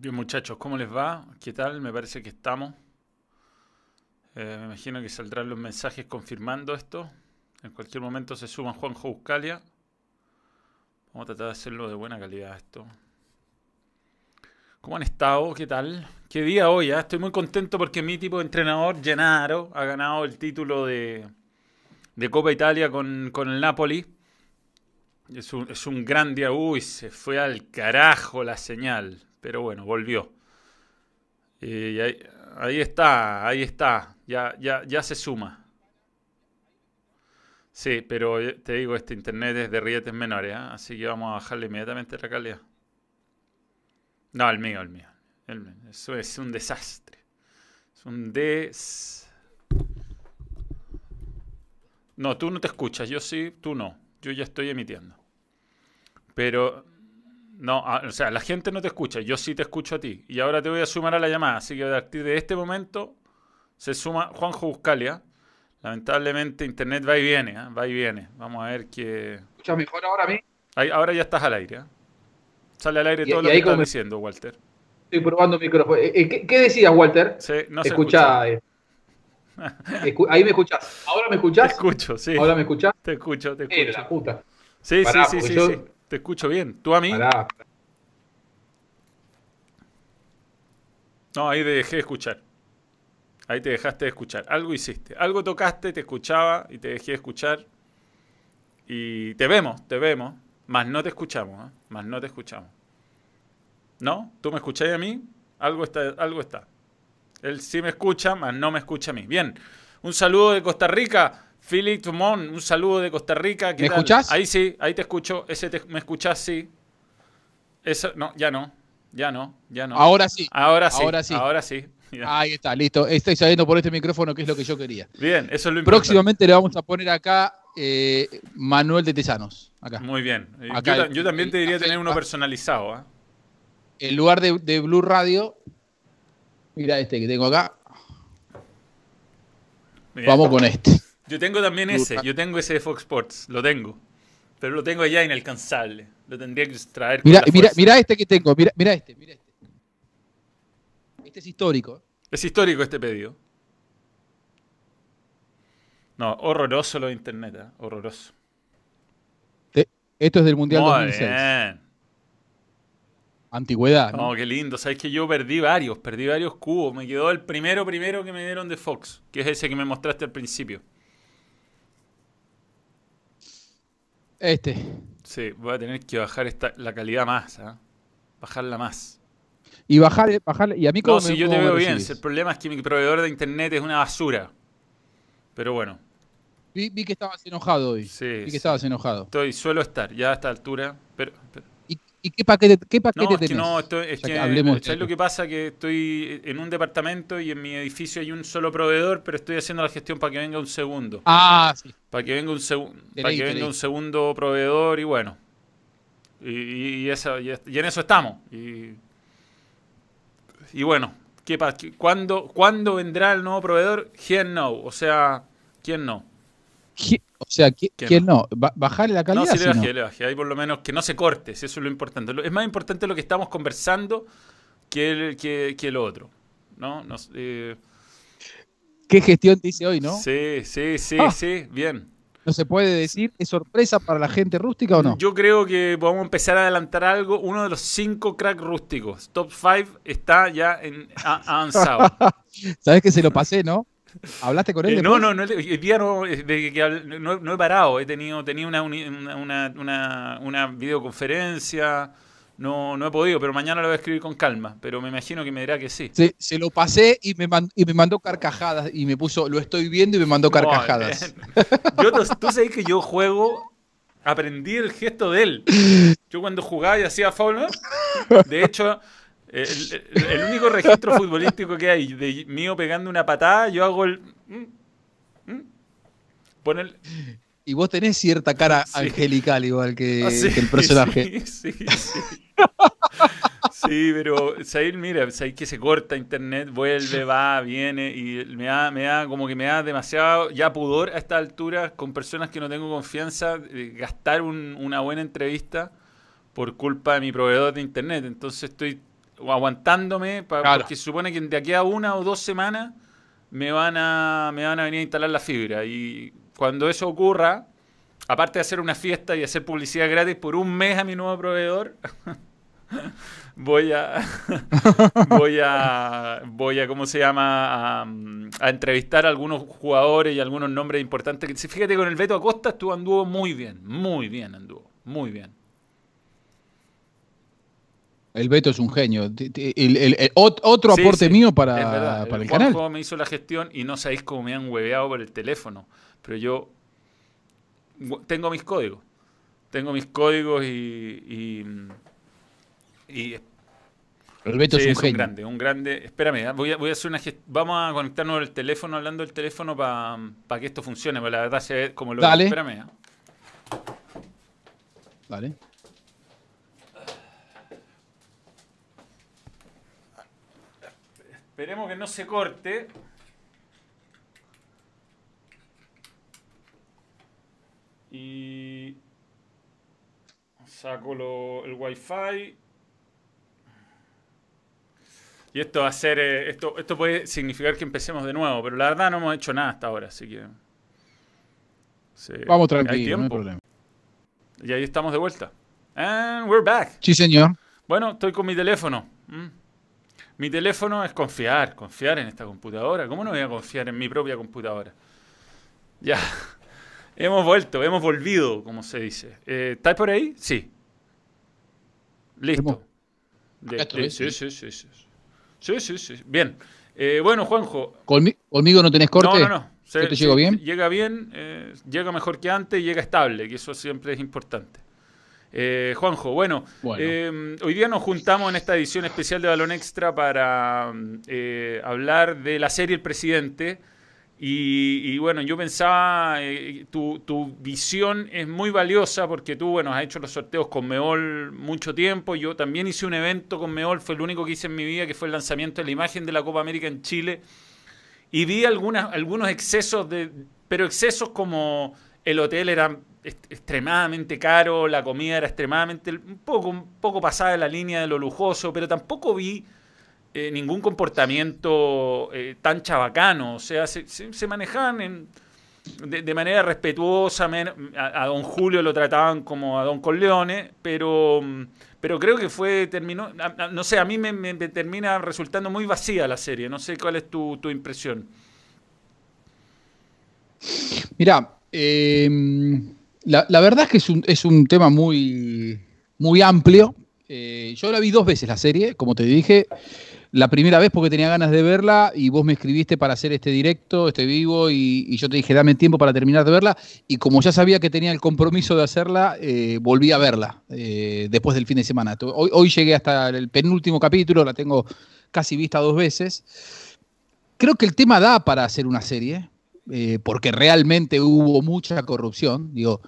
Bien muchachos, ¿cómo les va? ¿Qué tal? Me parece que estamos. Eh, me imagino que saldrán los mensajes confirmando esto. En cualquier momento se suman Juanjo Buscalia. Vamos a tratar de hacerlo de buena calidad esto. ¿Cómo han estado? ¿Qué tal? ¿Qué día hoy? ah? Estoy muy contento porque mi tipo de entrenador, Gennaro, ha ganado el título de, de Copa Italia con, con el Napoli. Es un, es un gran día. Uy, se fue al carajo la señal. Pero bueno, volvió. Y ahí, ahí está, ahí está. Ya, ya, ya se suma. Sí, pero eh, te digo, este internet es de rietes menores, ¿ah? así que vamos a bajarle inmediatamente la calidad. No, el mío, el mío. El mío. Eso es un desastre. Es un des... No, tú no te escuchas, yo sí, tú no. Yo ya estoy emitiendo. Pero, no, ah, o sea, la gente no te escucha, yo sí te escucho a ti. Y ahora te voy a sumar a la llamada, así que a partir de este momento se suma Juanjo Buscalia. Lamentablemente internet va y viene, ¿ah? va y viene. Vamos a ver qué... ¿Escuchas mejor ahora a mí? Ahí- ahora ya estás al aire. ¿ah? Sale al aire Y- todo y lo que estás diciendo, Walter. Estoy probando micrófono. Eh, eh, ¿Qué, qué decías, Walter? Sí, no se Escucha. escucha. eh. Ahí me escuchás. ¿Ahora me Te escuchás? escucho, sí. ¿Ahora me escuchás? Te escucho, te Eh, la escucho. puta. Sí, Pará, sí, sí, porque sí, yo- sí. Te escucho bien. ¿Tú a mí? Pará. No, ahí te dejé de escuchar. Ahí te dejaste de escuchar. Algo hiciste. Algo tocaste, te escuchaba y te dejé de escuchar. Y te vemos, te vemos. Más no te escuchamos, ¿eh? Más no te escuchamos. ¿No? ¿Tú me escucháis a mí? Algo está, algo está. Él sí me escucha, más no me escucha a mí. Bien. Un saludo de Costa Rica. Philip Tumón, un saludo de Costa Rica. ¿Qué ¿Me tal? escuchás? Ahí sí, ahí te escucho. Ese te- me escuchás, sí. Eso, no, ya no. Ya no, ya no. Ahora sí. Ahora sí. Ahora sí. Ahora sí. Ahí está, listo. Estoy sabiendo por este micrófono que es lo que yo quería. Bien, eso es lo importante. Próximamente le vamos a poner acá eh, Manuel de Tesanos. Acá. Muy bien. Eh, Acá yo, ta- el- yo también el te diría tener uno ah. personalizado. ¿ah? En lugar de, de Blue Radio, mira este que tengo acá. Bien. Vamos con este. Yo tengo también ese. Yo tengo ese de Fox Sports. Lo tengo. Pero lo tengo allá inalcanzable. Lo tendría que extraer. con Mira, mira, mira este que tengo. Mira, mira este, mira este. Este es histórico. Es histórico este pedido. No, horroroso lo de internet. ¿ah? Horroroso. Te- Esto es del Mundial Muy 2006. bien. Antigüedad. ¿no? No, qué lindo. Sabes que yo perdí varios. Perdí varios cubos. Me quedó el primero, primero que me dieron de Fox. Que es ese que me mostraste al principio. Este. Sí, voy a tener que bajar esta, la calidad más. ¿ah? Bajarla más. Y bajar, bajar. Y a mí como No, si yo te veo bien. si el problema es que mi proveedor de internet es una basura. Pero bueno, Vi, vi que estabas enojado hoy. Sí, vi que sí. estabas enojado. estoy, suelo estar ya a esta altura. Pero, pero- ¿Y, y qué paquete, qué paquete no, es tenés? que no, es O sea, que, hablemos ¿sabes lo que pasa? Que estoy en un departamento y en mi edificio hay un solo proveedor, pero estoy haciendo la gestión para que venga un segundo. Ah, sí. Para que venga un, Te para que venga un segundo proveedor y bueno. Y, y- y en eso estamos. Y, y bueno, ¿qué pa- qué- ¿cuándo, ¿cuándo vendrá el nuevo proveedor? ¿Quién no? O sea, ¿quién no? ¿Qui- O sea, ¿qui- ¿Quién ¿quién no? Ba- ¿Bajarle la No, calidad? sí le sí, no? bajé, le bajé. Ahí por lo menos que no se corte, si eso es lo importante. Es más importante lo que estamos conversando que, el, que, que lo otro. ¿No? Nos- eh, ¿Qué gestión te hice hoy, no? Sí, sí, sí, Ah. sí, bien. ¿No se puede decir? ¿Es sorpresa para la gente rústica o no? Yo creo que podemos empezar a adelantar algo. Uno de los cinco crack rústicos, top 5, está ya en, avanzado. Sabes que se lo pasé, ¿no? ¿Hablaste con él? Eh, no, no, no, hoy día no, de que no, no he parado. He tenido, tenía una, una, una, una- videoconferencia. No, no he podido, pero mañana lo voy a escribir con calma. Pero me imagino que me dirá que sí. Se, se lo pasé y me, man- y me mandó carcajadas y me puso, lo estoy viendo y me mandó carcajadas. Yo, tú, sabes que yo juego, aprendí el gesto de él. Yo cuando jugaba y hacía foul, de hecho, el, único registro futbolístico que hay de mío pegando una patada, yo hago el... mm, mm, pon el- Y vos tenés cierta cara Sí. angelical igual que, Ah, sí, que el personaje. Sí, sí, sí. Sí, pero Said, mira, Said que se corta internet, vuelve, va, viene y me da, me da como que me da demasiado ya pudor a esta altura con personas que no tengo confianza eh, gastar un- una buena entrevista por culpa de mi proveedor de internet. Entonces estoy aguantándome, porque se supone que de aquí a una o dos semanas me van, a, me van a venir a instalar la fibra. Y cuando eso ocurra, aparte de hacer una fiesta y hacer publicidad gratis por un mes a mi nuevo proveedor, voy a voy a voy a cómo se llama a, entrevistar a algunos jugadores y algunos nombres importantes fíjate con el Beto Acosta estuvo anduvo muy bien muy bien anduvo muy bien el Beto es un genio. otro aporte mío para, el, el canal. me hizo la gestión y no sabéis cómo me han hueveado por el teléfono. Pero yo tengo mis códigos. Tengo mis códigos y. y, el Beto es un genio. Un grande, un grande. Espérame, ¿eh? voy a, voy a hacer una Vamos a conectarnos al teléfono, hablando del teléfono para que esto funcione. Pero la verdad se ve como lo. Dale. Espérame. ¿eh? Dale. Esperemos que no se corte. Y saco el wifi. Y esto va a ser. Eh, esto, esto puede significar que empecemos de nuevo, pero la verdad no hemos hecho nada hasta ahora, así que. Vamos tranquilo, no hay problema. Y ahí estamos de vuelta. And we're back. Sí, señor. Bueno, estoy con mi teléfono. Mm. Mi teléfono es confiar, confiar en esta computadora. ¿Cómo no voy a confiar en mi propia computadora? Ya. Hemos vuelto, hemos volvido, como se dice. Eh, ¿Estás por ahí? Sí. Listo. sí, sí, sí, sí, sí. Sí, sí, Bien. Eh, bueno, Juanjo. ¿Conmigo no tenés corte? No, no, no. ¿Te llego bien? Llega bien, eh, llega mejor que antes y llega estable, que eso siempre es importante. Eh, Juanjo, bueno, eh, hoy día nos juntamos en esta edición especial de Balón Extra para eh, hablar de la serie El Presidente. Y, bueno, yo pensaba, tu, tu, visión es muy valiosa porque tú, bueno, has hecho los sorteos con Meol mucho tiempo. Yo también hice un evento con Meol, fue el único que hice en mi vida, que fue el lanzamiento de la imagen de la Copa América en Chile. Y vi algunas, algunos excesos, de, pero excesos como el hotel era extremadamente caro, la comida era extremadamente, un poco, un poco pasada de la línea de lo lujoso, pero tampoco vi eh, ningún comportamiento eh, tan chabacano, o sea, se, manejaban de, manera respetuosa, a, don Julio lo trataban como a don Corleone, pero, pero creo que fue, terminó, no sé, a mí me, termina resultando muy vacía la serie, no sé cuál es tu, tu impresión. Mira, eh, la, verdad es que es un, tema muy, muy amplio. Eh, yo la vi dos veces la serie, como te dije. La primera vez porque tenía ganas de verla y vos me escribiste para hacer este directo, este vivo, y, yo te dije, dame tiempo para terminar de verla. Y como ya sabía que tenía el compromiso de hacerla, eh, volví a verla eh, después del fin de semana. Hoy llegué hasta el penúltimo capítulo, la tengo casi vista dos veces. Creo que el tema da para hacer una serie. Eh, porque realmente hubo mucha corrupción. Digo,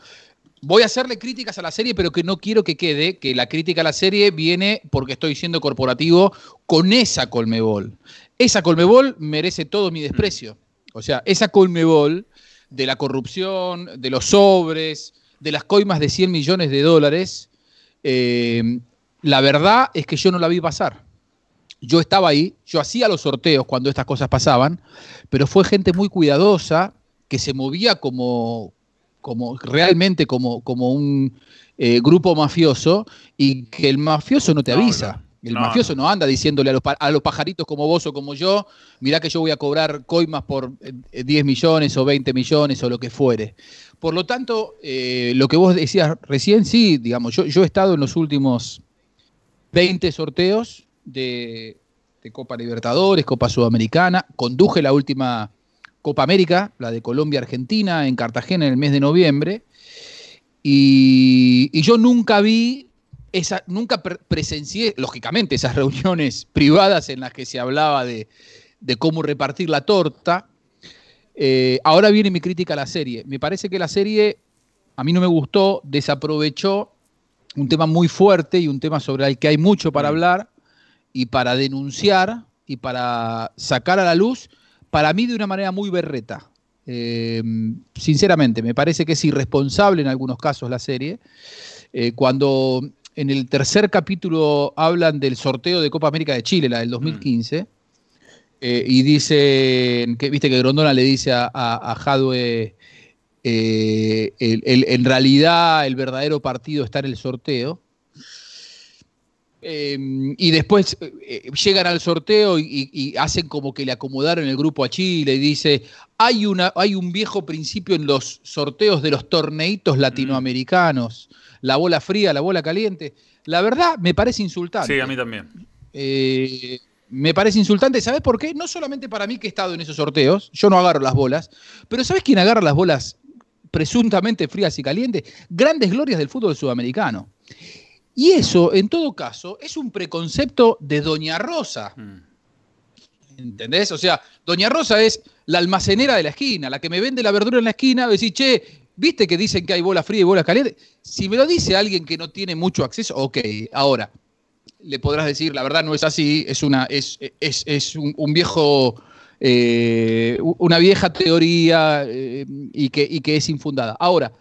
voy a hacerle críticas a la serie, pero que no quiero que quede que la crítica a la serie viene porque estoy siendo corporativo con esa Colmebol. Esa Colmebol merece todo mi desprecio. O sea, esa Colmebol de la corrupción, de los sobres, de las coimas de 100 millones de dólares, eh, la verdad es que yo no la vi pasar yo estaba ahí, yo hacía los sorteos cuando estas cosas pasaban, pero fue gente muy cuidadosa que se movía como, como realmente como, como un eh, grupo mafioso y que el mafioso no te avisa. El mafioso no. anda diciéndole a los, a los, pajaritos como vos o como yo, mirá que yo voy a cobrar coimas por 10 eh, millones o 20 millones o lo que fuere. Por lo tanto, eh, lo que vos decías recién, sí, digamos, yo, yo he estado en los últimos 20 sorteos de, Copa Libertadores, Copa Sudamericana, conduje la última Copa América, la de Colombia-Argentina, en Cartagena en el mes de noviembre, y, yo nunca vi, esa, nunca presencié, lógicamente, esas reuniones privadas en las que se hablaba de, cómo repartir la torta. Eh, ahora viene mi crítica a la serie. Me parece que la serie a mí no me gustó, desaprovechó un tema muy fuerte y un tema sobre el que hay mucho para mm. hablar, y para denunciar y para sacar a la luz, para mí de una manera muy berreta. Eh, sinceramente, me parece que es irresponsable en algunos casos la serie. Eh, cuando en el tercer capítulo hablan del sorteo de Copa América de Chile, la del 2015, eh, y dicen, que, viste que Grondona le dice a, a, a Jadwe, el- el- en realidad el verdadero partido está en el sorteo. Eh, y después eh, eh, llegan al sorteo y, y- y hacen como que le acomodaron el grupo a Chile y dice, hay, una, hay un viejo principio en los sorteos de los torneitos latinoamericanos, la bola fría, la bola caliente. La verdad me parece insultante. Sí, a mí también. Eh, me parece insultante. ¿Sabes por qué? No solamente para mí que he estado en esos sorteos, yo no agarro las bolas, pero ¿sabes quién agarra las bolas presuntamente frías y calientes? Grandes glorias del fútbol sudamericano. Y eso, en todo caso, es un preconcepto de Doña Rosa. Mm. ¿Entendés? O sea, Doña Rosa es la almacenera de la esquina, la que me vende la verdura en la esquina, decir, che, ¿viste que dicen que hay bola fría y bola caliente? Si me lo dice alguien que no tiene mucho acceso, ok, ahora, le podrás decir, la verdad no es así, es una, es, es, es un, un viejo, eh, una vieja teoría eh, y, que, y que es infundada. Ahora,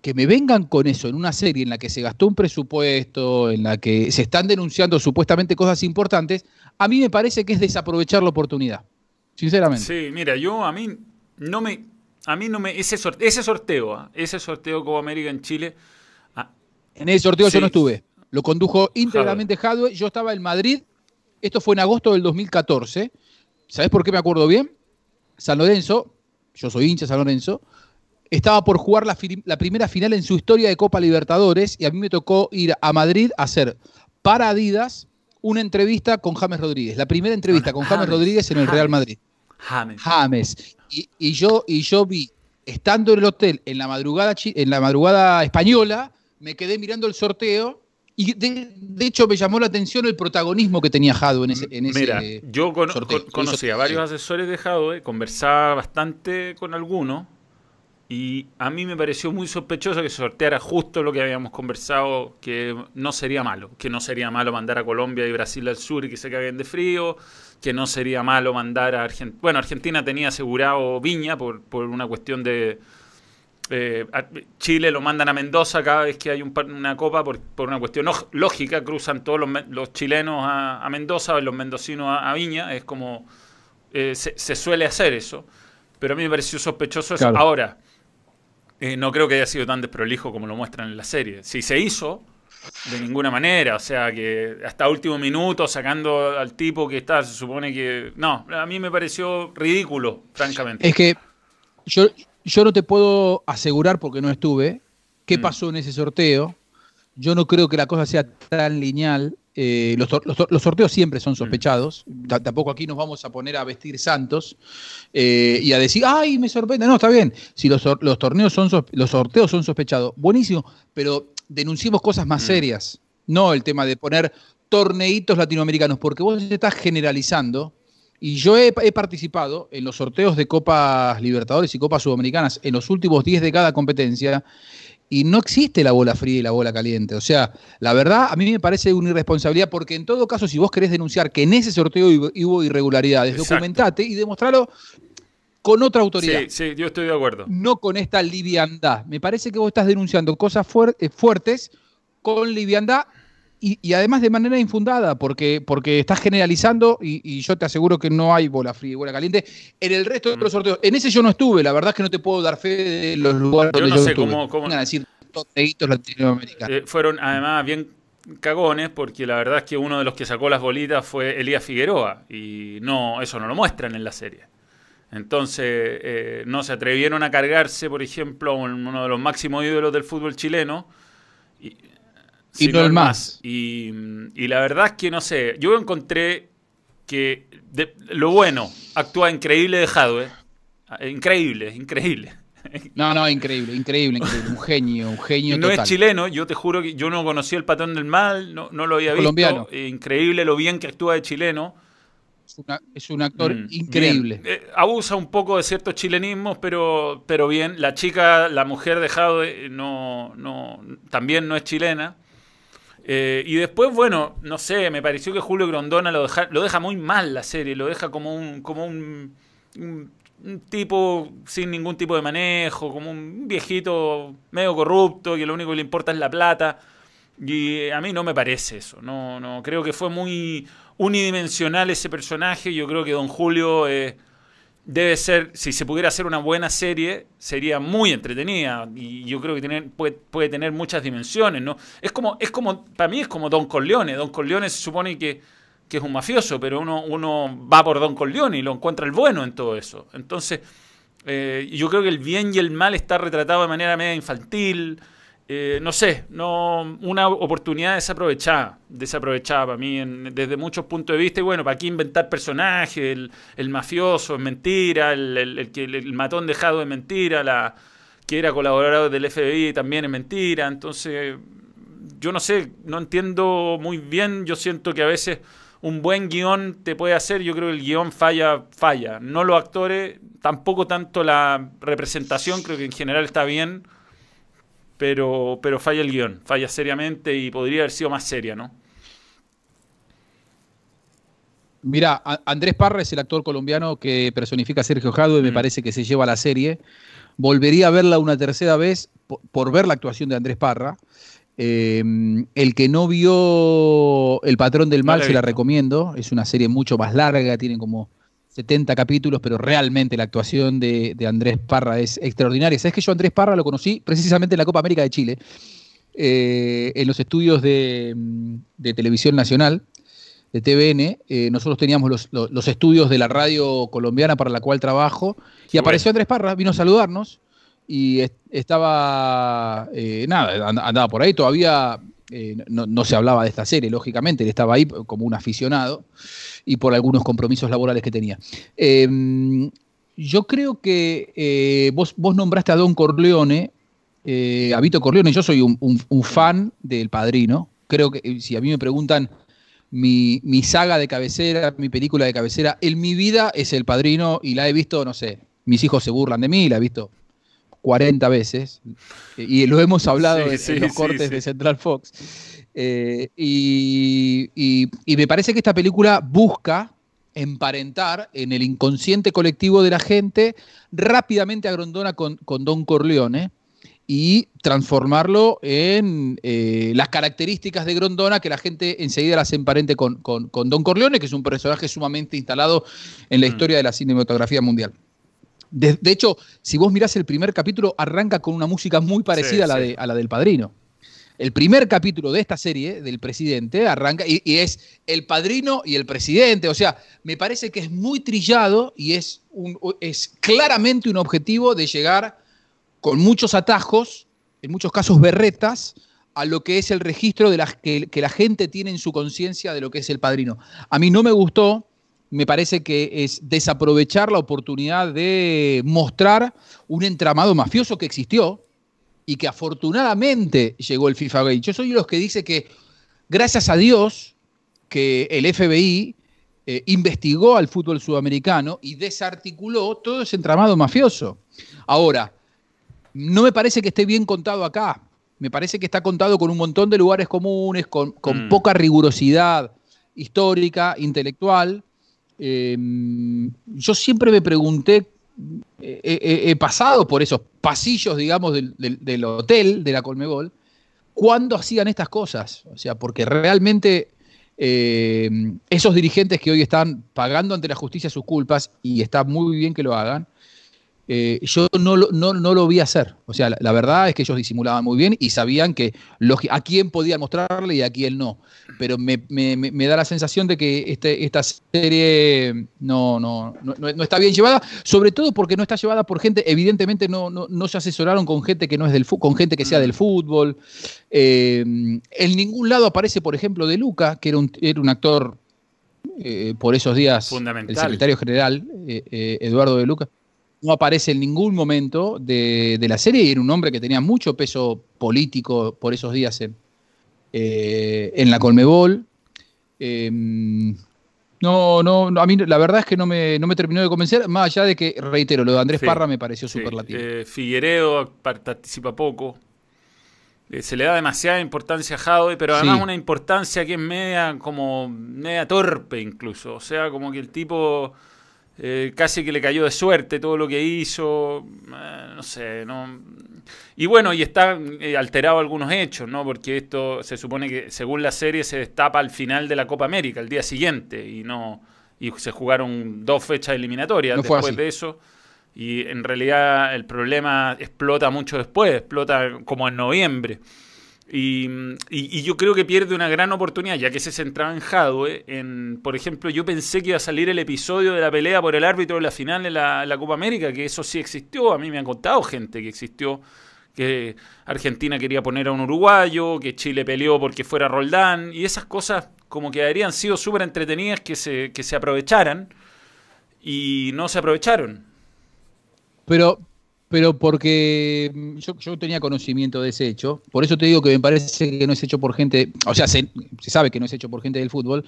que me vengan con eso en una serie en la que se gastó un presupuesto, en la que se están denunciando supuestamente cosas importantes, a mí me parece que es desaprovechar la oportunidad. Sinceramente. Sí, mira, yo a mí no me. A mí no me. Ese sorteo, ese sorteo, ah, ese sorteo Copa América en Chile. ah, En ese sorteo Sí. yo no estuve. Lo condujo íntegramente Hadwe. Yo estaba en Madrid. Esto fue en agosto del 2014. ¿Sabes por qué me acuerdo bien? San Lorenzo, yo soy hincha de San Lorenzo, estaba por jugar la, la primera final en su historia de Copa Libertadores y a mí me tocó ir a Madrid a hacer para Adidas una entrevista con James Rodríguez. La primera entrevista con James James, Rodríguez en el Real James. Madrid. James. James. Y, y yo, y yo vi, estando en el hotel en la madrugada, en la madrugada española, me quedé mirando el sorteo y de, de hecho me llamó la atención el protagonismo que tenía Jado en ese, en ese Mira, yo cono- sorteo. con- conocí a varios asesores de Jadwe, conversaba bastante con algunos y a mí me pareció muy sospechoso que sorteara justo lo que habíamos conversado, que no sería malo, que no sería malo mandar a Colombia y Brasil al sur y que se caguen de frío, que no sería malo mandar a Argentina. Bueno, Argentina tenía asegurado Viña por, por una cuestión de... eh, Chile lo mandan a Mendoza cada vez que hay un una copa por, por una cuestión lógica, cruzan todos los, los chilenos a, a Mendoza los mendocinos a, a Viña, es como eh, se, se suele hacer eso, pero a mí me pareció sospechoso eso. Claro. Ahora, eh, no creo que haya sido tan desprolijo como lo muestran en la serie. Si se hizo, de ninguna manera, o sea, que hasta último minuto sacando al tipo que está, se supone que... No, a mí me pareció ridículo, francamente. Es que yo, yo no te puedo asegurar, porque no estuve, qué Mm. pasó en ese sorteo. Yo no creo que la cosa sea tan lineal. Eh, los, sorteos siempre son sospechados. Ta- tampoco aquí nos vamos a poner a vestir santos eh, y a decir, ay, me sorprende. No, está bien. Si los, torneos son los sorteos son sospechados, buenísimo, pero denunciemos cosas más Mm. serias. No el tema de poner torneitos latinoamericanos, porque vos estás generalizando. Y yo he, he participado en los sorteos de Copas Libertadores y Copas Sudamericanas en los últimos 10 de cada competencia y no existe la bola fría y la bola caliente. O sea, la verdad a mí me parece una irresponsabilidad porque en todo caso si vos querés denunciar que en ese sorteo hubo, irregularidades, Exacto. documentate y demostralo con otra autoridad. Sí, sí, yo estoy de acuerdo. No con esta liviandad. Me parece que vos estás denunciando cosas fuer- eh, fuertes con liviandad y, y además de manera infundada, porque, porque estás generalizando y, y yo te aseguro que no hay bola fría y bola caliente. En el resto de Mm. los sorteos, en ese yo no estuve, la verdad es que no te puedo dar fe de los lugares Yo donde no yo sé estuve. cómo- cómo- Vengan a decir. Eh, fueron además bien cagones porque la verdad es que uno de los que sacó las bolitas fue Elías Figueroa y no eso no lo muestran en la serie. Entonces eh, no se atrevieron a cargarse, por ejemplo, a un- uno de los máximos ídolos del fútbol chileno. Y, no el más. Y, y la verdad es que no sé, yo encontré que de- lo bueno, actúa increíble de Jadwe. Increíble, increíble. No, no, increíble, increíble, increíble. Un genio, un genio no total. es chileno, yo te juro que yo no conocía el patrón del mal, no, no lo había visto. Colombiano. Eh, increíble lo bien que actúa de chileno. Es, una- es un actor Mm, increíble. Eh, abusa un poco de ciertos chilenismos, pero, pero bien. La chica, la mujer de Jadwe, no, no, también no es chilena. Eh, y después, bueno, no sé, me pareció que Julio Grondona lo deja, lo deja muy mal la serie, lo deja como un, como un, tipo sin ningún tipo de manejo, como un viejito medio corrupto, que lo único que le importa es la plata. Y a mí no me parece eso. No, no, creo que fue muy unidimensional ese personaje. Yo creo que Don Julio eh, debe ser, si se pudiera hacer una buena serie, sería muy entretenida. Y yo creo que puede tener muchas dimensiones, ¿no? Es como, es como, para mí es como Don Corleone. Don Corleone se supone que, que es un mafioso, pero uno, uno va por Don Corleone y lo encuentra el bueno en todo eso. Entonces, eh, yo creo que el bien y el mal está retratado de manera media infantil. Eh, no sé, no, una oportunidad desaprovechada, desaprovechada para mí desde muchos puntos de vista. Y bueno, ¿para qué inventar personajes? El, mafioso es mentira, el, el, el, matón dejado es mentira, la que era colaborador del FBI también es mentira. Entonces, yo no sé, no entiendo muy bien. Yo siento que a veces un buen guion te puede hacer, yo creo que el guion falla, falla. No los actores, tampoco tanto la representación, creo que en general está bien pero, pero falla el guion, falla seriamente y podría haber sido más seria, ¿no? Mira, Andrés Parra es el actor colombiano que personifica a Sergio Jado y me mm. parece que se lleva la serie. Volvería a verla una tercera vez por, ver la actuación de Andrés Parra. Eh, el que no vio El Patrón del Mal se la recomiendo. Es una serie mucho más larga, tiene como 70 capítulos, pero realmente la actuación de, Andrés Parra es extraordinaria. Sabes que yo Andrés Parra lo conocí precisamente en la Copa América de Chile, eh, en los estudios de, Televisión Nacional, de TVN. Eh, nosotros teníamos los, estudios de la radio colombiana para la cual trabajo, y apareció Andrés Parra, vino a saludarnos, y estaba, eh, nada, andaba por ahí, todavía no, no se hablaba de esta serie, lógicamente, él estaba ahí como un aficionado y por algunos compromisos laborales que tenía. Em, yo creo que eh, vos, vos, nombraste a Don Corleone, eh, a Vito Corleone, yo soy un, fan del padrino. Creo que eh, si a mí me preguntan mi, saga de cabecera, mi película de cabecera, en mi vida es el padrino y la he visto, no sé, mis hijos se burlan de mí, la he visto 40 veces y lo hemos hablado en, los cortes de Central Fox. Eh, y, me parece que esta película busca emparentar en el inconsciente colectivo de la gente rápidamente a Grondona con, Don Corleone y transformarlo en eh, las características de Grondona que la gente enseguida las emparente con, con, Don Corleone, que es un personaje sumamente instalado en la mm. historia de la cinematografía mundial. De, hecho, si vos mirás el primer capítulo, arranca con una música muy parecida a, la de, a la del padrino el primer capítulo de esta serie del presidente arranca y, es el padrino y el presidente. O sea, me parece que es muy trillado y es, un, es claramente un objetivo de llegar con muchos atajos, en muchos casos berretas, a lo que es el registro de las que, que la gente tiene en su conciencia de lo que es el padrino. A mí no me gustó, me parece que es desaprovechar la oportunidad de mostrar un entramado mafioso que existió, y que afortunadamente llegó el FIFA Gate. Yo soy de los que dice que gracias a Dios que el FBI eh, investigó al fútbol sudamericano y desarticuló todo ese entramado mafioso. Ahora, no me parece que esté bien contado acá. Me parece que está contado con un montón de lugares comunes, con, mm. poca rigurosidad histórica, intelectual. Em, yo siempre me pregunté he, pasado por esos pasillos, digamos, del, hotel de la Colmebol, cuando hacían estas cosas. O sea, porque realmente eh, esos dirigentes que hoy están pagando ante la justicia sus culpas, y está muy bien que lo hagan, eh, yo no, no, no, lo vi hacer. O sea, la, verdad es que ellos disimulaban muy bien y sabían que a quién podían mostrarle y a quién no. Pero me, da la sensación de que este, esta serie no, no, no, está bien llevada, sobre todo porque no está llevada por gente, evidentemente no, no, se asesoraron con gente que no es del con gente que sea del fútbol. Eh, en ningún lado aparece, por ejemplo, de Luca, que era un, era un actor eh, por esos días, el secretario general, Eduardo de Luca no aparece en ningún momento de, la serie y era un hombre que tenía mucho peso político por esos días en, eh, en la Colmebol. Em, no, no, a mí la verdad es que no me, no me terminó de convencer, más allá de que, reitero, lo de Andrés Parra me pareció superlativo. Eh, Figueredo participa poco. Eh, se le da demasiada importancia a Jadwe, pero además una importancia que es media como media torpe incluso. O sea, como que el tipo eh, casi que le cayó de suerte todo lo que hizo, eh, no sé, no... Y bueno, y están eh, alterados algunos hechos, ¿no? Porque esto se supone que según la serie se destapa al final de la Copa América, el día siguiente, y no y se jugaron dos fechas eliminatorias No después de eso. Y en realidad el problema explota mucho después, explota como en noviembre. Y, y- yo creo que pierde una gran oportunidad, ya que se centraba en Jadwe. En, por ejemplo, yo pensé que iba a salir el episodio de la pelea por el árbitro de la final de la, la Copa América, que eso sí existió. A mí me han contado gente que existió, que Argentina quería poner a un uruguayo, que Chile peleó porque fuera Roldán, y esas cosas como que habrían sido súper entretenidas que se, que se aprovecharan, y no se aprovecharon. Pero, pero porque mm, yo, yo tenía conocimiento de ese hecho, por eso te digo que me parece que no es hecho por gente, o sea, se, sabe que no es hecho por gente del fútbol,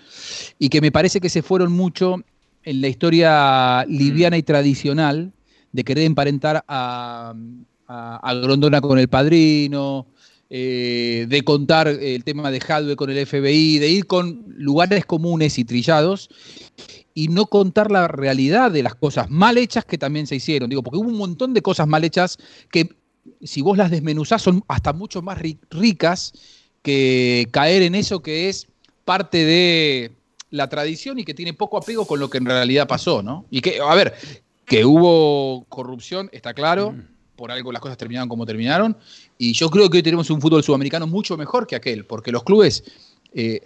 y que me parece que se fueron mucho en la historia liviana y tradicional de querer emparentar a, a, a Grondona con el padrino, eh, de contar el tema de Hadwe con el FBI, de ir con lugares comunes y trillados, y no contar la realidad de las cosas mal hechas que también se hicieron. Digo, porque hubo un montón de cosas mal hechas que, si vos las desmenuzás, son hasta mucho más ri- ricas que caer en eso que es parte de la tradición y que tiene poco apego con lo que en realidad pasó, ¿no? Y que, a ver, que hubo corrupción, está claro, por algo las cosas terminaron como terminaron, y yo creo que hoy tenemos un fútbol sudamericano mucho mejor que aquel, porque los clubes eh,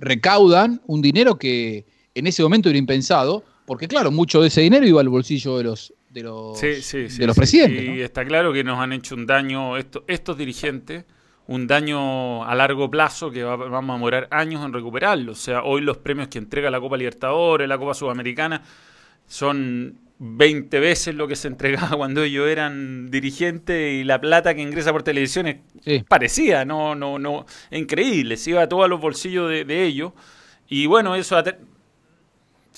recaudan un dinero que en ese momento era impensado, porque claro, mucho de ese dinero iba al bolsillo de los de los, Sí, sí, sí, de los presidentes. Y ¿no? está claro que nos han hecho un daño, esto- estos dirigentes, un daño a largo plazo que va- vamos a demorar años en recuperarlo. O sea, hoy los premios que entrega la Copa Libertadores, la Copa Sudamericana, son 20 veces lo que se entregaba cuando ellos eran dirigentes y la plata que ingresa por televisión es Sí. parecía, no, no, no, increíble, se iba todo a los bolsillos de, de ellos. Y bueno, eso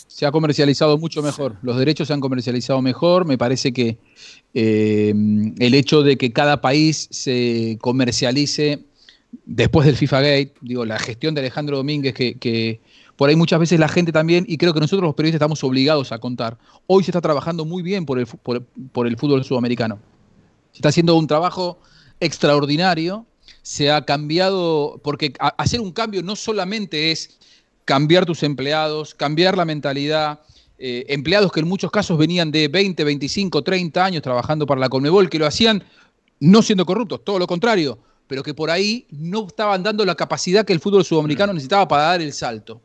se ha comercializado mucho mejor. Los derechos se han comercializado mejor. Me parece que eh, el hecho de que cada país se comercialice después del FIFA Gate, digo, la gestión de Alejandro Domínguez, que, que por ahí muchas veces la gente también, y creo que nosotros los periodistas estamos obligados a contar, hoy se está trabajando muy bien por el, por, por el fútbol sudamericano. Se está haciendo un trabajo extraordinario, se ha cambiado, porque a- hacer un cambio no solamente es cambiar tus empleados, cambiar la mentalidad, eh, empleados que en muchos casos venían de 20, 25, 30 años trabajando para la Conmebol, que lo hacían no siendo corruptos, todo lo contrario, pero que por ahí no estaban dando la capacidad que el fútbol sudamericano necesitaba para dar el salto.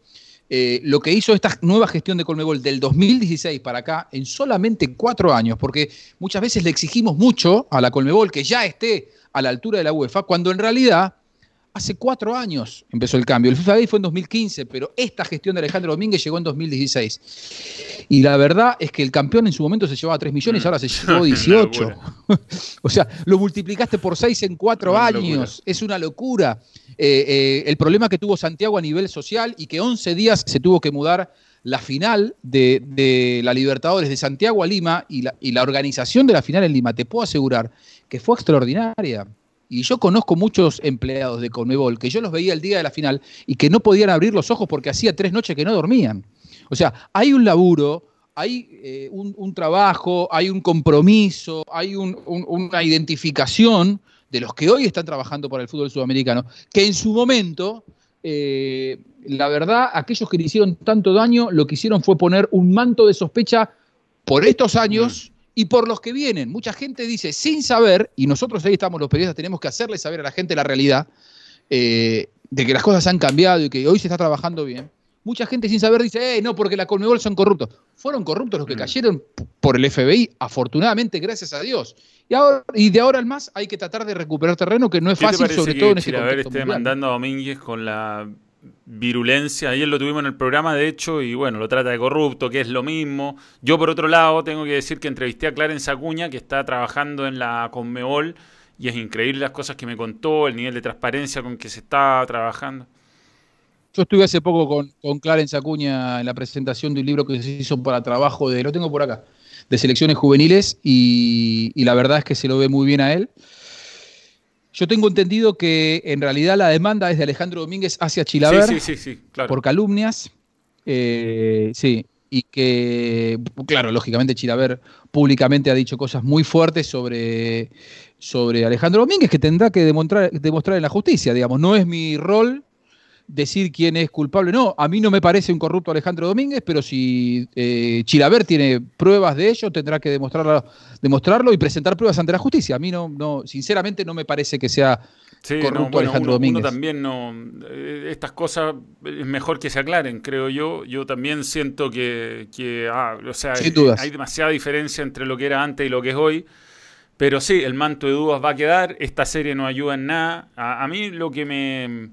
Eh, lo que hizo esta nueva gestión de Colmebol del 2016 para acá, en solamente cuatro años, porque muchas veces le exigimos mucho a la Colmebol que ya esté a la altura de la UEFA, cuando en realidad hace cuatro años empezó el cambio. El FIFA Day fue en 2015, pero esta gestión de Alejandro Domínguez llegó en 2016. Y la verdad es que el campeón en su momento se llevaba 3 millones y ahora se llevó Una 18. locura. o sea, lo multiplicaste por 6 en cuatro años. Es una locura. Eh, eh, el problema que tuvo Santiago a nivel social y que 11 días se tuvo que mudar la final de, de la Libertadores de Santiago a Lima y la, y la organización de la final en Lima, te puedo asegurar que fue extraordinaria. Y yo conozco muchos empleados de Conmebol que yo los veía el día de la final y que no podían abrir los ojos porque hacía tres noches que no dormían. O sea, hay un laburo, hay eh, un, trabajo, hay un compromiso, hay un- un- una identificación de los que hoy están trabajando para el fútbol sudamericano, que en su momento, eh, la verdad, aquellos que le hicieron tanto daño, lo que hicieron fue poner un manto de sospecha por estos años y por los que vienen. Mucha gente dice, sin saber, y nosotros ahí estamos los periodistas, tenemos que hacerle saber a la gente la realidad, eh, de que las cosas han cambiado y que hoy se está trabajando bien. Mucha gente sin saber dice, eh, no, porque la Conmebol son corruptos. Fueron corruptos los que Mm. cayeron por el FBI, afortunadamente, gracias a Dios. Y, ahora, y de ahora en más hay que tratar de recuperar terreno, que no es ¿Qué te fácil, sobre todo en este Chilaver contexto esté mundial? demandando a Domínguez con la virulencia? Ayer lo tuvimos en el programa, de hecho, y bueno, lo trata de corrupto, que es lo mismo. Yo, por otro lado, tengo que decir que entrevisté a Clarence Acuña, que está trabajando en la Conmebol, y es increíble las cosas que me contó, el nivel de transparencia con que se está trabajando. Yo estuve hace poco con, con Clarence Acuña en la presentación de un libro que se hizo para trabajo de, lo tengo por acá, de selecciones juveniles y, y la verdad es que se lo ve muy bien a él. Yo tengo entendido que en realidad la demanda es de Alejandro Domínguez hacia Chilaver Sí, sí, sí, sí, claro. por calumnias. eh, sí. y que, claro, lógicamente Chilaver públicamente ha dicho cosas muy fuertes sobre, sobre Alejandro Domínguez que tendrá que demostrar, demostrar en la justicia, digamos. No es mi rol decir quién es culpable. No, a mí no me parece un corrupto Alejandro Domínguez, pero si eh, Chilaver tiene pruebas de ello, tendrá que demostrarlo, demostrarlo y presentar pruebas ante la justicia. A mí no, no sinceramente no me parece que sea Sí, corrupto no, bueno, Alejandro uno, Domínguez. uno también no. eh, Estas cosas es mejor que se aclaren, creo yo. Yo también siento que, que, ah, o sea, Sin eh, dudas. hay demasiada diferencia entre lo que era antes y lo que es hoy. Pero sí, el manto de dudas va a quedar. Esta serie no ayuda en nada. A, a mí lo que me.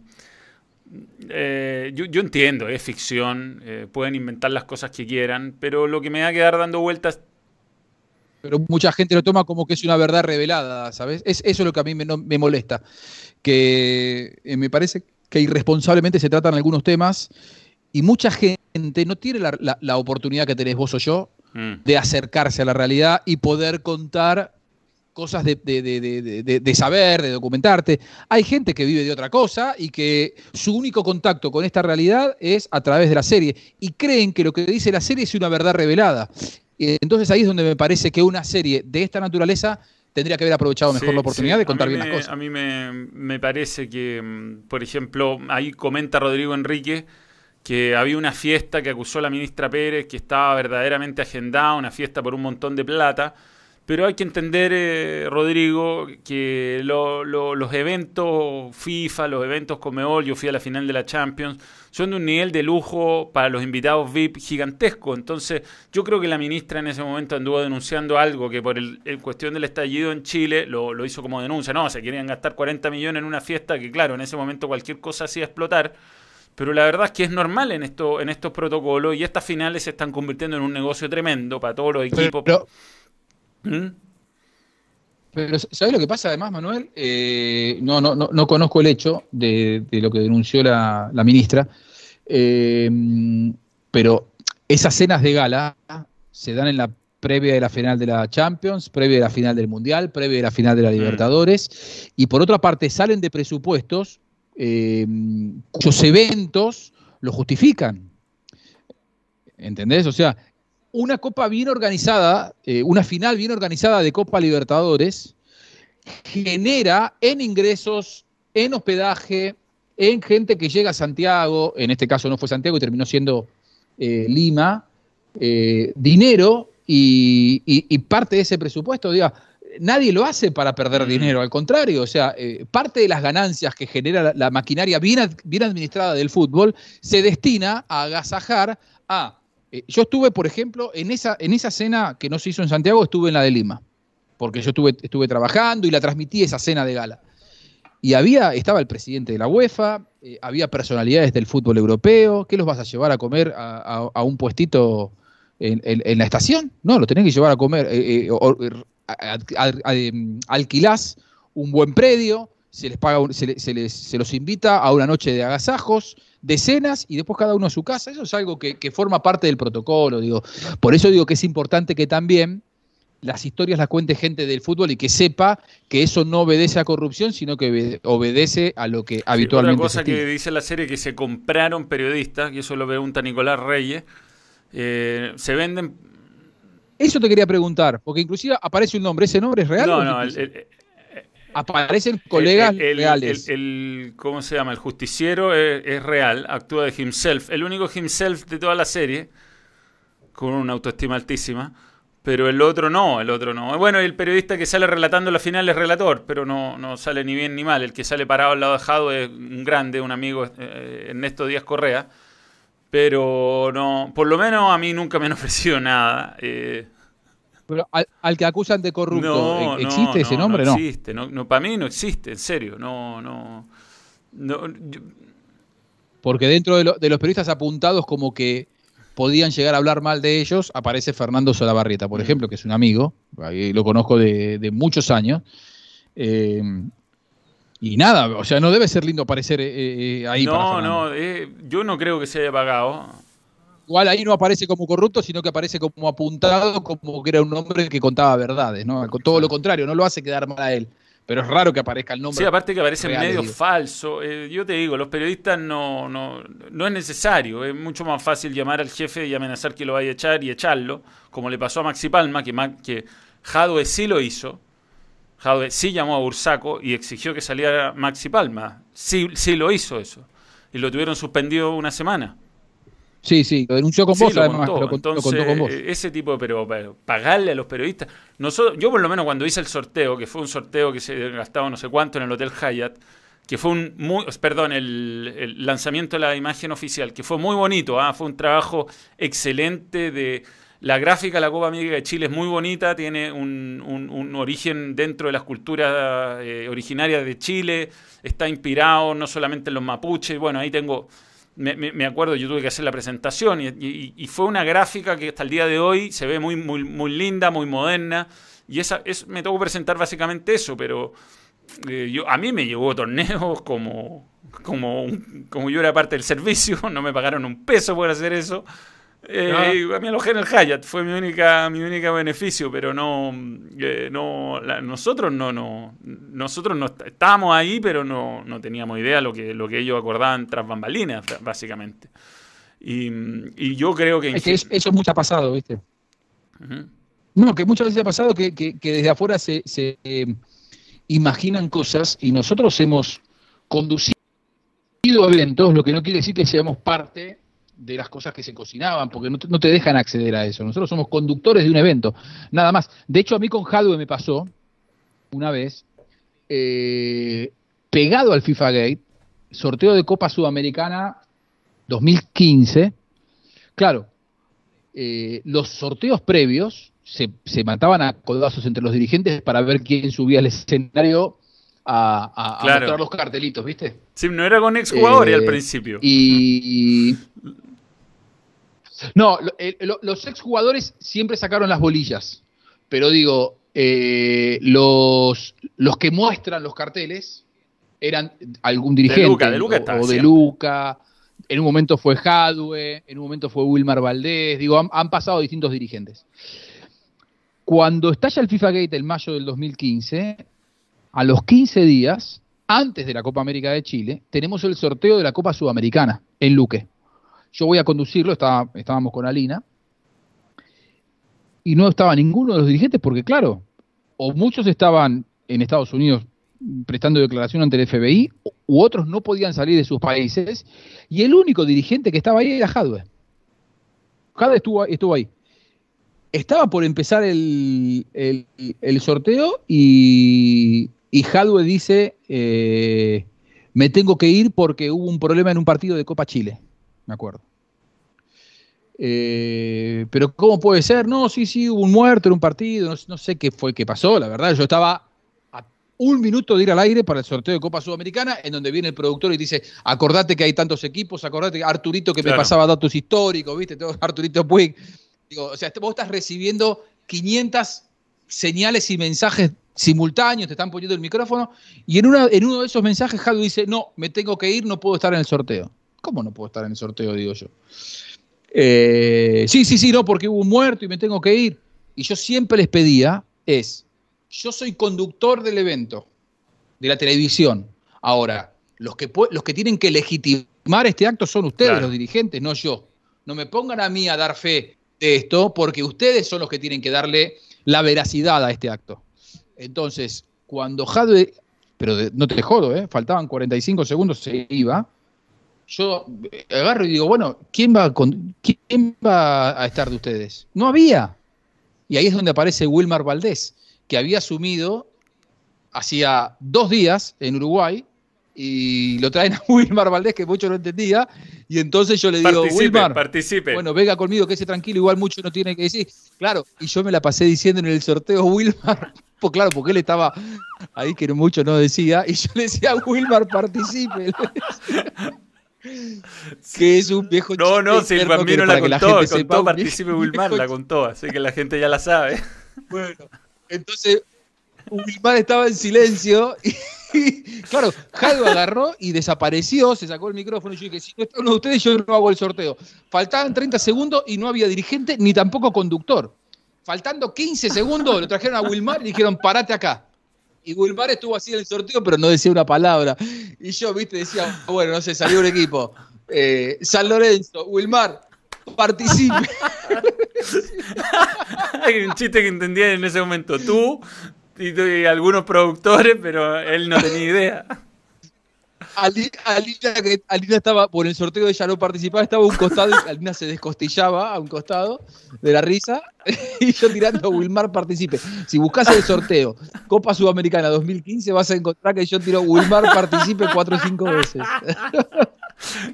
Eh, yo, yo entiendo, es ficción, eh, pueden inventar las cosas que quieran, pero lo que me va a quedar dando vueltas pero mucha gente lo toma como que es una verdad revelada, ¿sabes? Es, eso es lo que a mí me, no- me molesta, que eh, me parece que irresponsablemente se tratan algunos temas y mucha gente no tiene la, la- la oportunidad que tenés vos o yo mm, de acercarse a la realidad y poder contar cosas de, de- de- de- de- de saber, de documentarte. Hay gente que vive de otra cosa y que su único contacto con esta realidad es a través de la serie y creen que lo que dice la serie es una verdad revelada. Entonces ahí es donde me parece que una serie de esta naturaleza tendría que haber aprovechado mejor Sí, la oportunidad sí. de contar bien me- las cosas. A mí me, me parece que, mm, por ejemplo, ahí comenta Rodrigo Enrique que había una fiesta que acusó a la ministra Pérez, que estaba verdaderamente agendada, una fiesta por un montón de plata. Pero hay que entender, eh, Rodrigo, que lo- lo- los eventos FIFA, los eventos Comeol, yo fui a la final de la Champions, son de un nivel de lujo para los invitados VIP gigantesco. Entonces, yo creo que la ministra en ese momento anduvo denunciando algo que por el, en cuestión del estallido en Chile lo, lo hizo como denuncia. No, se querían gastar 40 millones en una fiesta que, claro, en ese momento cualquier cosa hacía explotar. Pero la verdad es que es normal en, esto, en estos protocolos y estas finales se están convirtiendo en un negocio tremendo para todos los equipos. Pero, ¿Mm? pero ¿sabes lo que pasa además, Manuel? Eh, no, no, no, no conozco el hecho de, de lo que denunció la, la ministra, eh, pero esas cenas de gala se dan en la previa de la final de la Champions, previa de la final del Mundial, previa de la final de la Libertadores, y por otra parte salen de presupuestos eh, cuyos eventos lo justifican. ¿Entendés? O sea, una copa bien organizada, eh, una final bien organizada de Copa Libertadores, genera en ingresos, en hospedaje, en gente que llega a Santiago, en este caso no fue Santiago y terminó siendo eh, Lima, eh, dinero y, y- y parte de ese presupuesto, diga, nadie lo hace para perder dinero, al contrario, o sea, eh, parte de las ganancias que genera la, la maquinaria bien, ad- bien administrada del fútbol se destina a agasajar a... eh, yo estuve, por ejemplo, en esa, en esa cena que no se hizo en Santiago, estuve en la de Lima, porque yo estuve, estuve trabajando y la transmití esa cena de gala. Y había, estaba el presidente de la UEFA, eh, había personalidades del fútbol europeo. ¿Qué los vas a llevar a comer a, a- a un puestito en, en- en la estación? No, lo tenés que llevar a comer. eh, eh, em, alquilás un buen predio, se les paga, se les- se los invita a una noche de agasajos, de cenas y después cada uno a su casa. Eso es algo que, que forma parte del protocolo. Digo. Por eso digo que es importante que también las historias las cuente gente del fútbol y que sepa que eso no obedece a corrupción, sino que obede- obedece a lo que Sí, habitualmente Otra cosa se que dice la serie que se compraron periodistas, y eso lo pregunta Nicolás Reyes, eh, se venden... Eso te quería preguntar, porque inclusive aparece un nombre, ¿ese nombre es real? No, no, el- aparecen colegas el- el- reales. el- ¿Cómo se llama? El justiciero es, es real, actúa de himself. El único himself de toda la serie, con una autoestima altísima. Pero el otro no, el otro no. Bueno, el periodista que sale relatando la final es relator, pero no, no sale ni bien ni mal. El que sale parado al lado de Jado es un grande, un amigo, eh, Ernesto Díaz Correa. Pero no, por lo menos a mí nunca me han ofrecido nada. eh, Pero al, al que acusan de corrupto, no, ¿e- no, ¿existe ese nombre? No No. existe, no, no, para mí no existe, en serio, no, no, no, yo- Porque dentro de, lo- de los periodistas apuntados como que podían llegar a hablar mal de ellos, aparece Fernando Solabarrieta, por Mm. ejemplo, que es un amigo, lo conozco de, de muchos años. eh, y nada, o sea, no debe ser lindo aparecer eh, eh, ahí. no, no, yo no creo que se haya pagado. Igual ahí no aparece como corrupto, sino que aparece como apuntado, como que era un hombre que contaba verdades, ¿no? Todo lo contrario, no lo hace quedar mal a él. pero es raro que aparezca el nombre. Sí, aparte que aparece medio digo. falso. Eh, yo te digo, los periodistas no, no, no es necesario. Es mucho más fácil llamar al jefe y amenazar que lo vaya a echar y echarlo, como le pasó a Maxi Palma, que, que Jadwe sí lo hizo. Jadwe sí llamó a Bursaco y exigió que saliera Maxi Palma. Sí, sí lo hizo eso. Y lo tuvieron suspendido una semana. Sí, sí, lo denunció con Sí, vos, lo además, contó. lo contó, lo Entonces, contó con vos. eh, ese tipo de, pero, pero pagarle a los periodistas. Nosotros, yo por lo menos cuando hice el sorteo, que fue un sorteo que se gastaba no sé cuánto en el Hotel Hyatt, que fue un muy, perdón, el, el lanzamiento de la imagen oficial, que fue muy bonito, ah, fue un trabajo excelente de la gráfica de la Copa América de Chile es muy bonita, tiene un, un- un origen dentro de las culturas eh, originarias de Chile, está inspirado no solamente en los mapuches, bueno, ahí tengo, me, me- acuerdo, yo tuve que hacer la presentación y, y- y fue una gráfica que hasta el día de hoy se ve muy, muy, muy linda, muy moderna, y esa, es, me tocó presentar básicamente eso, pero eh, yo, a mí me llegó torneos como, como, como yo era parte del servicio, no me pagaron un peso por hacer eso. Eh, Ah. a mí alojé en el Hyatt, fue mi única, mi única beneficio, pero no, eh, no la- nosotros no, no, nosotros no est- estábamos ahí, pero no, no teníamos idea lo que, lo que ellos acordaban tras bambalinas, básicamente. Y, y yo creo que... Es que eso, eso mucho ha pasado, ¿viste? No, que muchas veces ha pasado que, que- que desde afuera se, se, eh, imaginan cosas y nosotros hemos conducido eventos, lo que no quiere decir que seamos parte de las cosas que se cocinaban, porque no te, no te dejan acceder a eso. Nosotros somos conductores de un evento, nada más. De hecho, a mí con Jadwe me pasó una vez, eh, pegado al FIFA Gate, sorteo de Copa Sudamericana 2015. Claro, eh, los sorteos previos se, se mataban a codazos entre los dirigentes para ver quién subía al escenario a, a- a Claro. mostrar los cartelitos, ¿viste? Sí, no era con exjugadores Eh, al principio. Y. No, lo- los exjugadores siempre sacaron las bolillas. Pero digo, eh, los, los que muestran los carteles eran algún dirigente. Luca, de Luca o- o, de. Luca. En un momento fue Jadwe, en un momento fue Wilmar Valdés. Digo, han, han pasado distintos dirigentes. Cuando estalla el FIFA Gate en mayo del 2015, a los 15 días, antes de la Copa América de Chile, tenemos el sorteo de la Copa Sudamericana en Luque. Yo voy a conducirlo, estábamos con Alina, y no estaba ninguno de los dirigentes porque, claro, o muchos estaban en Estados Unidos prestando declaración ante el FBI, u otros no podían salir de sus países, y el único dirigente que estaba ahí era Jadwe. Jadwe estuvo, ahí. Estaba por empezar el, sorteo y, y Jadwe dice, eh, me tengo que ir porque hubo un problema en un partido de Copa Chile, me acuerdo. Eh, pero ¿cómo puede ser? No, sí, sí, hubo un muerto en un partido, no, no sé qué fue que pasó, la verdad, yo estaba a un minuto de ir al aire para el sorteo de Copa Sudamericana, en donde viene el productor y dice, acordate que hay tantos equipos, acordate que Arturito que Claro. me pasaba datos históricos, ¿viste? Todo Arturito Puig. Digo, o sea, vos estás recibiendo 500 señales y mensajes simultáneos, te están poniendo el micrófono, y en, una, en uno de esos mensajes Jadu dice, no, me tengo que ir, no puedo estar en el sorteo. ¿Cómo no puedo estar en el sorteo, digo yo? Eh, sí, sí, sí, no, porque hubo un muerto y me tengo que ir. Y yo siempre les pedía, es, yo soy conductor del evento, de la televisión. Ahora, los que, los que tienen que legitimar este acto son ustedes, Claro. los dirigentes, no yo. No me pongan a mí a dar fe de esto, porque ustedes son los que tienen que darle la veracidad a este acto. Entonces, cuando Jadwe, pero de- no te jodo, ¿eh? faltaban 45 segundos, se iba, yo eh, agarro y digo, bueno, ¿quién va, a con- ¿quién va a estar de ustedes? No había. Y ahí es donde aparece Wilmar Valdés, que había asumido hacía dos días en Uruguay y lo traen a Wilmar Valdés, que mucho no entendía, y entonces yo le digo, Participe, Wilmar, participe. bueno, venga conmigo, que ese tranquilo, igual mucho no tiene que decir. Claro, y yo me la pasé diciendo en el sorteo Wilmar, pues claro, porque él estaba ahí que mucho no decía, y yo le decía, Wilmar, participe. que es un viejo no, no, si para la que la contó, sepa, contó, participe Wilmar, la contó, así que la gente ya la sabe. Bueno, entonces Wilmar estaba en silencio y, claro, Jadwe agarró y desapareció, se sacó el micrófono y yo dije, si no está uno de ustedes, yo no hago el sorteo. Faltaban 30 segundos y no había dirigente ni tampoco conductor. Faltando 15 segundos, lo trajeron a Wilmar y dijeron, parate acá. Y Wilmar estuvo así en el sorteo, pero no decía una palabra. Y yo, viste, decía, bueno, no sé, salió un equipo. Eh, San Lorenzo, Wilmar, participe. Hay un chiste que entendía en ese momento tú y, y algunos productores, pero él no tenía idea. Ali- Alina, estaba, por el sorteo ella no participaba, estaba a un costado y Alina se descostillaba a un costado de la risa y yo tirando a Wilmar participe. Si buscas el sorteo Copa Sudamericana 2015 vas a encontrar que yo tiro Wilmar participe cuatro o cinco veces.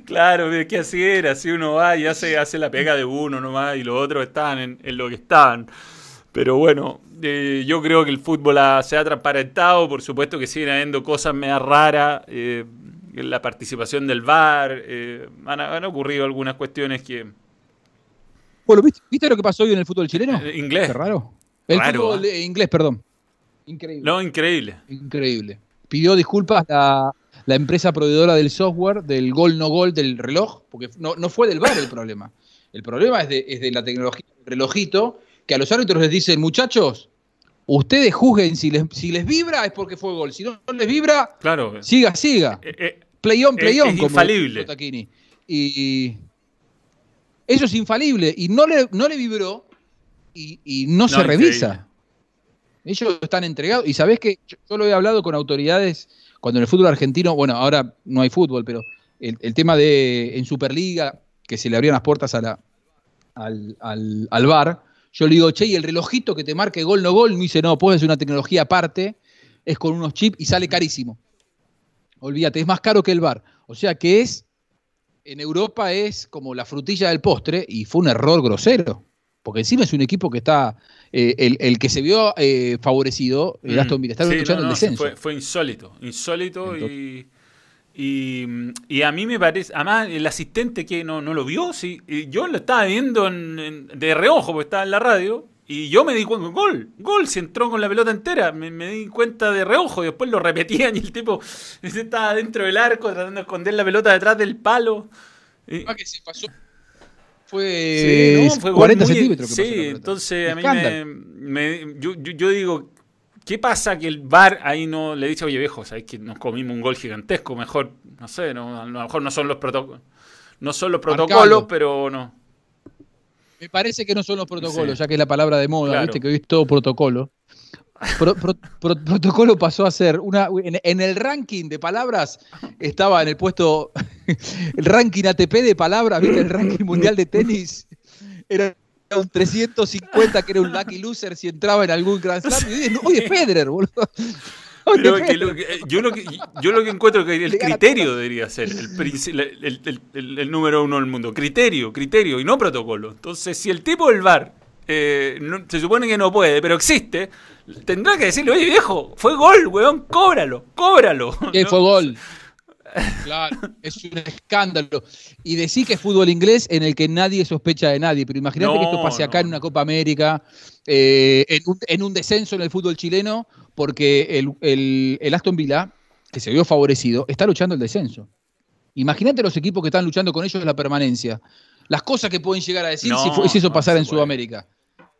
Claro, es que así era, así uno va y hace, hace la pega de uno nomás y los otros están en, lo que estaban. Pero bueno, eh, yo creo que el fútbol ha- se ha transparentado, por supuesto que siguen habiendo cosas medio raras, eh, la participación del VAR, eh, han, han ocurrido algunas cuestiones que... Bueno, ¿viste, viste lo que pasó hoy en el fútbol chileno? eh, inglés, Qué raro. El Raro, fútbol ¿ah? eh, inglés, perdón. Increíble. no, increíble. Increíble. Pidió disculpas la, la empresa proveedora del software, del gol no gol del reloj, porque no, no fue del VAR el problema. El problema es de, es de la tecnología del relojito, que a los árbitros les dicen, muchachos, ustedes juzguen si les, si les vibra es porque fue gol. Si no, no les vibra, Claro. siga, siga. Eh, eh, Play on, play Es- es infalible. Y eso es infalible. Y no le, no le vibró y, y no, se increíble. revisa. Ellos están entregados. Y sabés que yo, yo lo he hablado con autoridades cuando en el fútbol argentino, bueno, ahora no hay fútbol, pero el, el tema de en Superliga, que se le abrían las puertas a la, al, al, al VAR, yo le digo, che, y el relojito que te marque gol no gol, me dice, no, puedes una tecnología aparte, es con unos chips y sale carísimo. Olvídate, es más caro que el VAR. O sea que es, en Europa es como la frutilla del postre y fue un error grosero. Porque encima es un equipo que está, eh, el, el que se vio eh, favorecido, el Mm. Aston Villa, está Sí, luchando no, el no, descenso. Fue, fue insólito, insólito Entonces- y, y, y a mí me parece, además el asistente que no, no lo vio, sí, y yo lo estaba viendo en- en- de reojo porque estaba en la radio y yo me di cuenta, gol, gol, se entró con la pelota entera, me, me di cuenta de reojo y después lo repetían y el tipo estaba dentro del arco tratando de esconder la pelota detrás del palo. Ah, que se pasó. Fue, Sí, no, fue gol 40 muy- centímetros. que Sí, pasó entonces a mí me, me- yo, yo- yo digo, ¿qué pasa que el VAR ahí no le dice, oye viejo, sabes que nos comimos un gol gigantesco, mejor, no sé, no, a lo mejor no son los protocolos, no son los protocolos, pero no. Me parece que no son los protocolos, Sí. ya que es la palabra de moda, Claro. viste que hoy es todo protocolo. Pro- pro- pro- protocolo pasó a ser una. En, en el ranking de palabras estaba en el puesto. El ranking ATP de palabras, ¿viste? El ranking mundial de tenis era un 350 que era un lucky loser si entraba en algún Grand Slam. Y dices, oye, Federer, boludo. Oye, Pero que Federer. lo que- eh, yo, lo que, yo lo que encuentro que el criterio debería ser el, princi- el, el- el- el número uno del mundo. Criterio, criterio y no protocolo. Entonces, si el tipo del VAR eh, no- se supone que no puede, pero existe, tendrá que decirle, oye viejo, fue gol, weón, cóbralo, cóbralo. Que ¿No? fue gol. Claro, es un escándalo. Y decir que es fútbol inglés en el que nadie sospecha de nadie. Pero imagínate que esto pase acá no. en una Copa América, eh, en, un, en un descenso en el fútbol chileno, porque el, el- el Aston Villa, que se vio favorecido, está luchando el descenso. Imagínate los equipos que están luchando con ellos en la permanencia. Las cosas que pueden llegar a decir No, si, fue- si eso no pasara en puede. Sudamérica.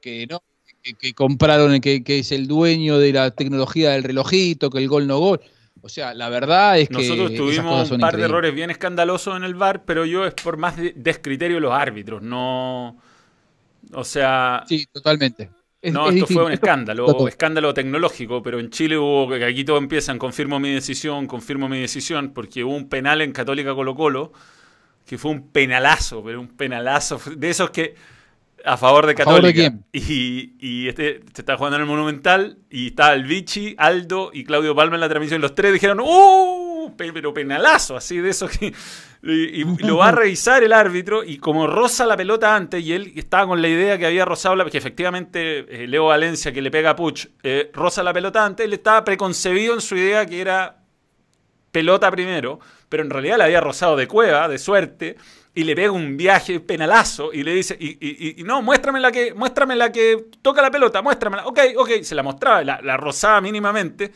Que no, que, que compraron, que, que es el dueño de la tecnología del relojito, que el gol no gol. O sea, la verdad es que Nosotros tuvimos un par de errores bien escandalosos en el VAR, pero yo es por más de- descriterio de los árbitros, no... O sea, Sí, totalmente. Es- no, es esto fue un escándalo, escándalo tecnológico, pero en Chile hubo que aquí todo empiezan, confirmo mi decisión, confirmo mi decisión, porque hubo un penal en Católica Colo Colo, que fue un penalazo, pero un penalazo, de esos que a favor de ¿A favor de Católica. Y, y este se está jugando en el Monumental, y estaba el Vichy, Aldo y Claudio Palma en la transmisión, los tres dijeron, ¡Uh! Pe- Pero penalazo, así de esos que... Y, y lo va a revisar el árbitro y como roza la pelota antes y él estaba con la idea que había rozado la que efectivamente eh, Leo Valencia que le pega a Puch eh, roza la pelota antes, él estaba preconcebido en su idea que era pelota primero, pero en realidad la había rozado de cueva, de suerte, y le pega un viaje penalazo y le dice, y, y- y- no, muéstrame la que, muéstrame la que toca la pelota, muéstramela, ok, ok, se la mostraba, la, la rozaba mínimamente,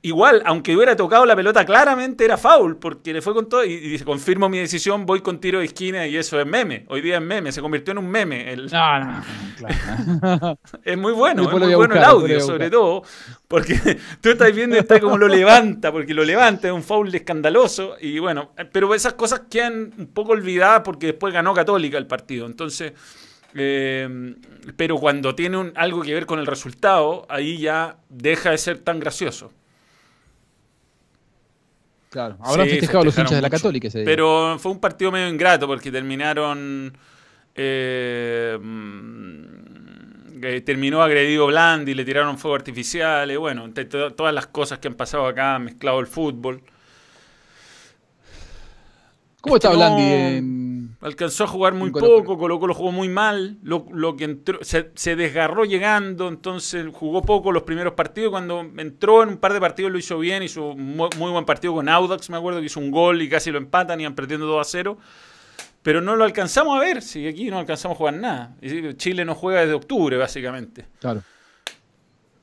igual, aunque hubiera tocado la pelota claramente, era foul, porque le fue con todo y, y dice, confirmo mi decisión, voy con tiro de esquina y eso es meme. Hoy día es meme, se convirtió en un meme. El- No, no, claro. es muy bueno, es muy bueno buscar, el audio, sobre todo, porque tú estás viendo y está como lo levanta, porque lo levanta, es un foul escandaloso, y bueno, pero esas cosas quedan un poco olvidadas porque después ganó Católica el partido, entonces, eh, pero cuando tiene un- algo que ver con el resultado, ahí ya deja de ser tan gracioso. Claro, habrán Sí, festejado los hinchas de la. Católica ese día. Pero fue un partido medio ingrato porque terminaron. eh, mm, eh, terminó agredido Blandi, le tiraron fuego artificial. Y bueno, entre to- todas las cosas que han pasado acá, mezclado el fútbol. ¿Cómo está Blandi en, Alcanzó a jugar muy En Colo Colo. poco, Colo Colo jugó muy mal, lo, lo que entró, se, se desgarró llegando, entonces jugó poco los primeros partidos, cuando entró en un par de partidos lo hizo bien, hizo un mu- muy buen partido con Audax, me acuerdo que hizo un gol y casi lo empatan, iban perdiendo 2 a 0, pero no lo alcanzamos a ver, si aquí no alcanzamos a jugar nada, Chile no juega desde octubre básicamente. Claro.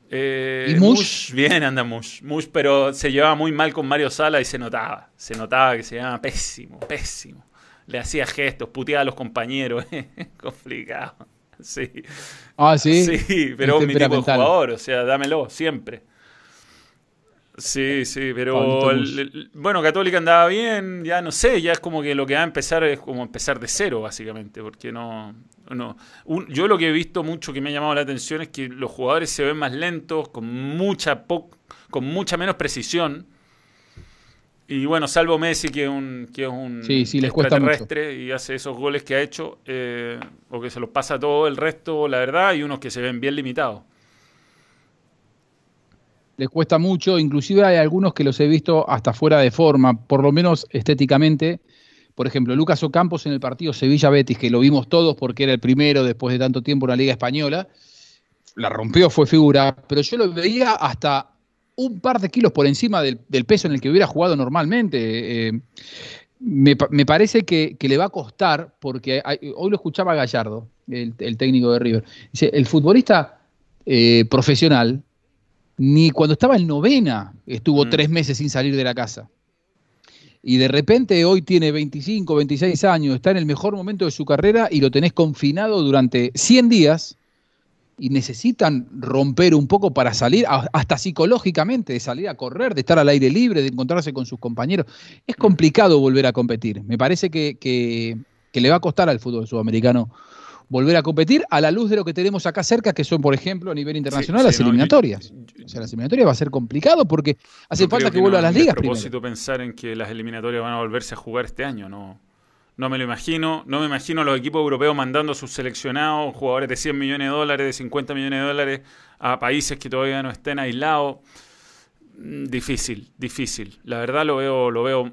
Eh, ¿Y Mush? Bien anda Mush. Mush, pero se llevaba muy mal con Mario Sala y se notaba. Se notaba que se llevaba pésimo, pésimo. Le hacía gestos, puteaba a los compañeros. Complicado. Sí. Ah, sí. Sí, pero Es mi tipo de jugador, o sea, dámelo, siempre. Sí, sí, pero el- el- bueno, Católica andaba bien, ya no sé, ya es como que lo que va a empezar es como empezar de cero, básicamente, porque no... no un- yo lo que he visto mucho que me ha llamado la atención es que los jugadores se ven más lentos, con mucha, po- con mucha menos precisión. Y bueno, salvo Messi, que es un, que es un Sí, sí, les cuesta mucho. extraterrestre y hace esos goles que ha hecho, eh, o que se los pasa todo el resto, la verdad, y unos que se ven bien limitados. Les cuesta mucho, inclusive hay algunos que los he visto hasta fuera de forma, por lo menos estéticamente. Por ejemplo, Lucas Ocampos en el partido Sevilla-Betis, que lo vimos todos porque era el primero después de tanto tiempo en la Liga Española, la rompió, fue figura, pero yo lo veía hasta un par de kilos por encima del, del peso en el que hubiera jugado normalmente. Eh, me, pa- me parece que, que le va a costar, porque hay- hoy lo escuchaba Gallardo, el, el técnico de River. Dice, el futbolista eh, profesional, ni cuando estaba en novena estuvo Mm. tres meses sin salir de la casa. Y de repente hoy tiene 25, 26 años, está en el mejor momento de su carrera y lo tenés confinado durante 100 días y necesitan romper un poco para salir, a- hasta psicológicamente, de salir a correr, de estar al aire libre, de encontrarse con sus compañeros. Es complicado volver a competir. Me parece que, que- que le va a costar al fútbol sudamericano volver a competir a la luz de lo que tenemos acá cerca, que son, por ejemplo, a nivel internacional, Sí, las sí, no, yo- eliminatorias. yo- O sea, las eliminatorias va a ser complicado porque hace falta creo que, vuelva no a las ligas propósito primero. pensar en que las eliminatorias van a volverse a jugar este año, no. No me lo imagino, no me imagino los equipos europeos mandando a sus seleccionados, jugadores de 100 millones de dólares, de 50 millones de dólares, a países que todavía no estén aislados. Mm, Difícil, difícil. La verdad lo veo, lo veo.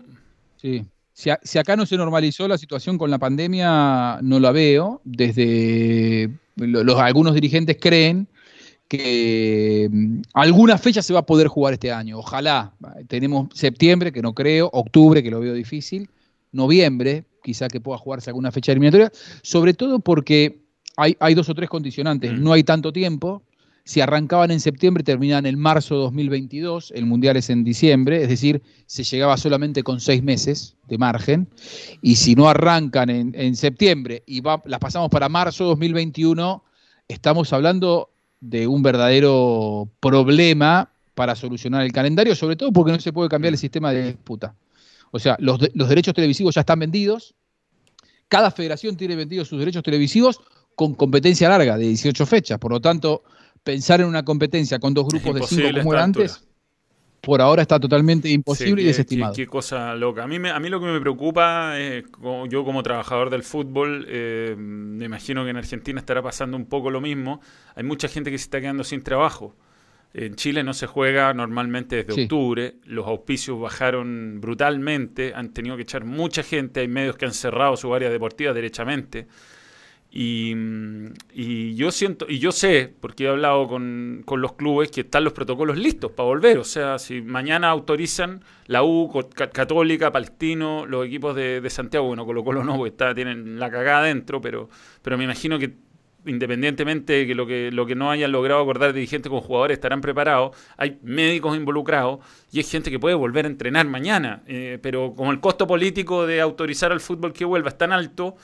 Sí. Si, acá no se normalizó la situación con la pandemia, no la veo. Desde lo- los, algunos dirigentes creen que mm, alguna fecha se va a poder jugar este año. Ojalá. Tenemos septiembre, que no creo, octubre, que lo veo difícil, noviembre, quizá que pueda jugarse alguna fecha eliminatoria, sobre todo porque hay, hay dos o tres condicionantes. Mm. No hay tanto tiempo. Si arrancaban en septiembre, terminaban en marzo de 2022, el Mundial es en diciembre, es decir, se llegaba solamente con seis meses de margen, y si no arrancan en, en septiembre y va- las pasamos para marzo de 2021, estamos hablando de un verdadero problema para solucionar el calendario, sobre todo porque no se puede cambiar el sistema de disputa. O sea, los, de- los derechos televisivos ya están vendidos, cada federación tiene vendidos sus derechos televisivos con competencia larga de 18 fechas, por lo tanto, pensar en una competencia con dos grupos de cinco como era altura. antes, por ahora está totalmente Sí, imposible y desestimado. Qué, qué cosa loca. A mí, me- a mí lo que me preocupa, es, como- yo como trabajador del fútbol, eh, me imagino que en Argentina estará pasando un poco lo mismo. Hay mucha gente que se está quedando sin trabajo. En Chile no se juega normalmente desde Sí. octubre, los auspicios bajaron brutalmente, han tenido que echar mucha gente, hay medios que han cerrado su área deportiva derechamente. Y, mm, y yo siento, y yo sé, porque he hablado con, con los clubes, que están los protocolos listos para volver. O sea, si mañana autorizan la U, Católica, Palestino, los equipos de, de Santiago, bueno, Colo Colo no, porque está, tienen la cagada adentro, pero, pero me imagino que independientemente de que lo que, no hayan logrado acordar dirigentes con jugadores estarán preparados, hay médicos involucrados y hay gente que puede volver a entrenar mañana. Eh, pero como el costo político de autorizar al fútbol que vuelva es tan alto,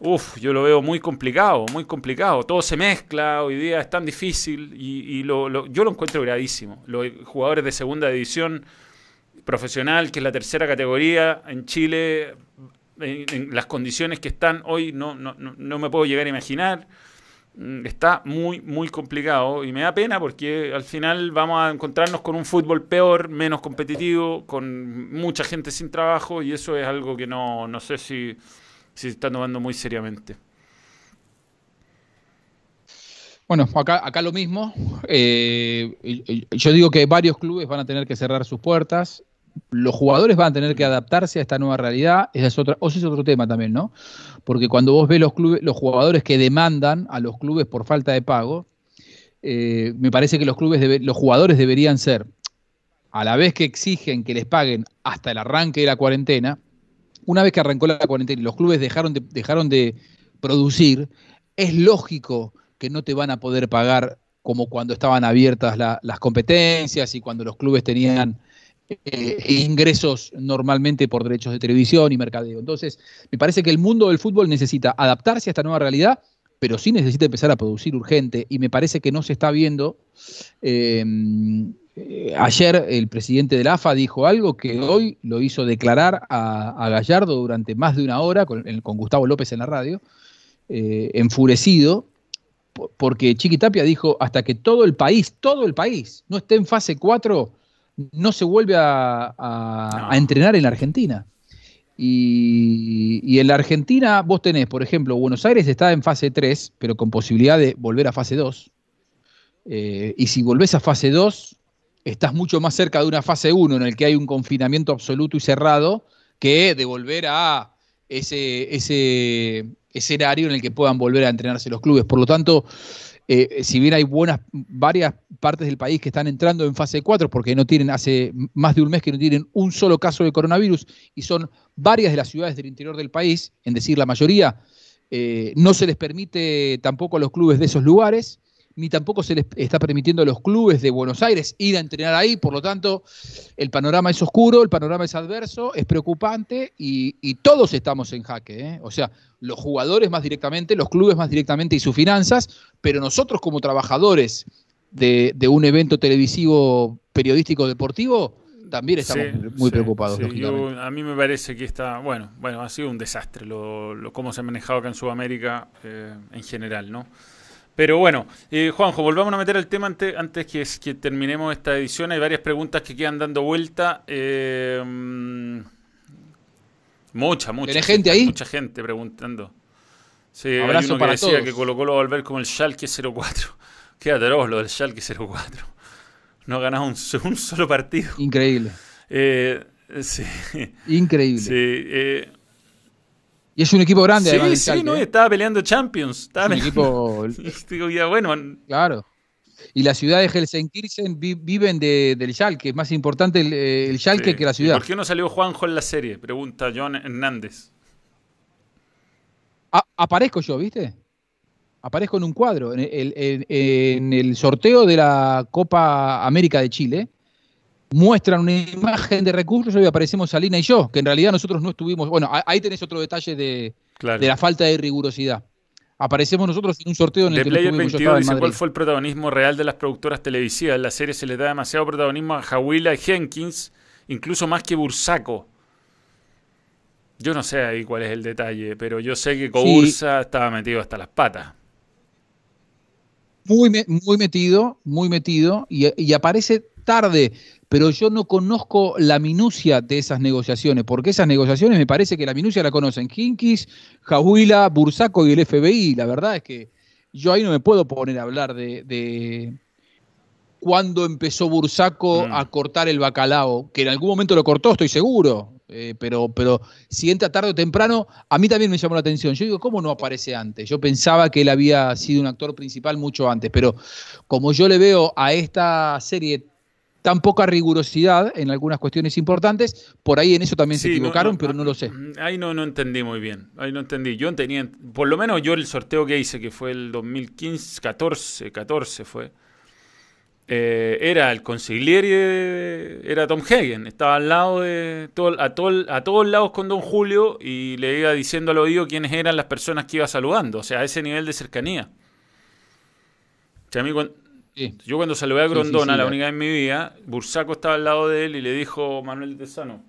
uff, yo lo veo muy complicado, muy complicado. Todo se mezcla, hoy día es tan difícil y, lo, yo lo encuentro gravísimo. Los jugadores de segunda división profesional, que es la tercera categoría en Chile, en, las condiciones que están hoy, no, no, no me puedo llegar a imaginar. Mm, está muy, muy complicado y me da pena porque al final vamos a encontrarnos con un fútbol peor, menos competitivo, con mucha gente sin trabajo y eso es algo que no, no sé si, si se está tomando muy seriamente. Bueno, acá, acá lo mismo. Eh, yo digo que varios clubes van a tener que cerrar sus puertas los jugadores van a tener que adaptarse a esta nueva realidad, ese es otra, o es otro tema también, ¿no? Porque cuando vos ves los clubes, los jugadores que demandan a los clubes por falta de pago, eh, me parece que los clubes los jugadores deberían ser, a la vez que exigen que les paguen hasta el arranque de la cuarentena, una vez que arrancó la cuarentena y los clubes dejaron de, dejaron de producir, es lógico que no te van a poder pagar como cuando estaban abiertas las competencias y cuando los clubes tenían eh, ingresos normalmente por derechos de televisión y mercadeo. Entonces, me parece que el mundo del fútbol necesita adaptarse a esta nueva realidad, pero sí necesita empezar a producir urgente y me parece que no se está viendo. Eh, ayer el presidente de la AFA dijo algo que hoy lo hizo declarar a, Gallardo durante más de una hora con, Gustavo López en la radio, eh, enfurecido, porque Chiquitapia dijo hasta que todo el país, todo el país, no esté en fase 4, no se vuelve a, entrenar en la Argentina. Y, en la Argentina vos tenés, por ejemplo, Buenos Aires está en fase 3, pero con posibilidad de volver a fase 2. Eh, y si volvés a fase 2, estás mucho más cerca de una fase 1 en el que hay un confinamiento absoluto y cerrado que de volver a ese, ese escenario en el que puedan volver a entrenarse los clubes. Por lo tanto, eh, si bien hay buenas, varias partes del país que están entrando en fase 4 porque no tienen, hace más de un mes que no tienen un solo caso de coronavirus y son varias de las ciudades del interior del país, en decir la mayoría, eh, no se les permite tampoco a los clubes de esos lugares ni tampoco se les está permitiendo a los clubes de Buenos Aires ir a entrenar ahí, por lo tanto, el panorama es oscuro, el panorama es adverso, es preocupante y, todos estamos en jaque. ¿eh? O sea, los jugadores más directamente, los clubes más directamente y sus finanzas, pero nosotros como trabajadores de, un evento televisivo, periodístico, deportivo, también estamos muy preocupados. a mí me parece que está, bueno, bueno, ha sido un desastre lo, cómo se ha manejado acá en Sudamérica eh, en general, ¿no? Pero bueno, eh, Juanjo, volvamos a meter el tema antes, antes que, que, terminemos esta edición. Hay varias preguntas que quedan dando vuelta. Eh, mucha, mucha. gente ahí? Mucha gente preguntando. Sí, hay uno que decía que colocó lo volver como el Schalke 04. Qué atroz lo del Schalke 04. No ha ganado un, solo partido. Increíble. Eh, sí. Increíble. Sí. Eh, y es un equipo grande. Sí, sí, no, ¿eh? estaba peleando Champions. Estaba un equipo. bueno. Claro. Y la ciudad de Helsinki viven de, del Schalke. Es más importante el, el Schalke que la ciudad. ¿Por qué no salió Juanjo en la serie? Pregunta John Hernández. aparezco yo, ¿viste? Aparezco en un cuadro. En en el sorteo de la Copa América de Chile muestran una imagen de recursos y aparecemos Salina y yo, que en realidad nosotros no estuvimos. Bueno, ahí tenés otro detalle de, la falta de rigurosidad. Aparecemos nosotros en un sorteo en el que Player 22 dice cuál fue el protagonismo real de las productoras televisivas. En la serie se le da demasiado protagonismo a Jawila y Jenkins, incluso más que Bursaco. Yo no sé ahí cuál es el detalle, pero yo sé que Coursa estaba metido hasta las patas. Muy, muy metido, muy metido, y, y aparece tarde pero yo no conozco la minucia de esas negociaciones, porque esas negociaciones me parece que la minucia la conocen Hinkis, Jahuila, Bursaco y el FBI. La verdad es que yo ahí no me puedo poner a hablar de, de cuándo empezó Bursaco mm. a cortar el bacalao, que en algún momento lo cortó, estoy seguro. Eh, pero, pero si entra tarde o temprano, a mí también me llamó la atención. Yo digo, ¿cómo no aparece antes? Yo pensaba que él había sido un actor principal mucho antes, pero como yo le veo a esta serie tan poca rigurosidad en algunas cuestiones importantes. Por ahí en eso también se Sí, equivocaron, no, pero ah, no lo sé. Ahí no, no entendí muy bien. Ahí no entendí. Yo tenía, por lo menos yo el sorteo que hice, que fue el 2015, 14, 14 fue, eh, era el consigliere, era Tom Hagen. Estaba al lado de, todo, a, todo, a todos lados con Don Julio y le iba diciendo al oído quiénes eran las personas que iba saludando. O sea, a ese nivel de cercanía. O sea, a mí cuan- Sí. yo cuando saludé a Grondona sí, la única vez en mi vida, Bursaco estaba al lado de él y le dijo Manuel Tesano,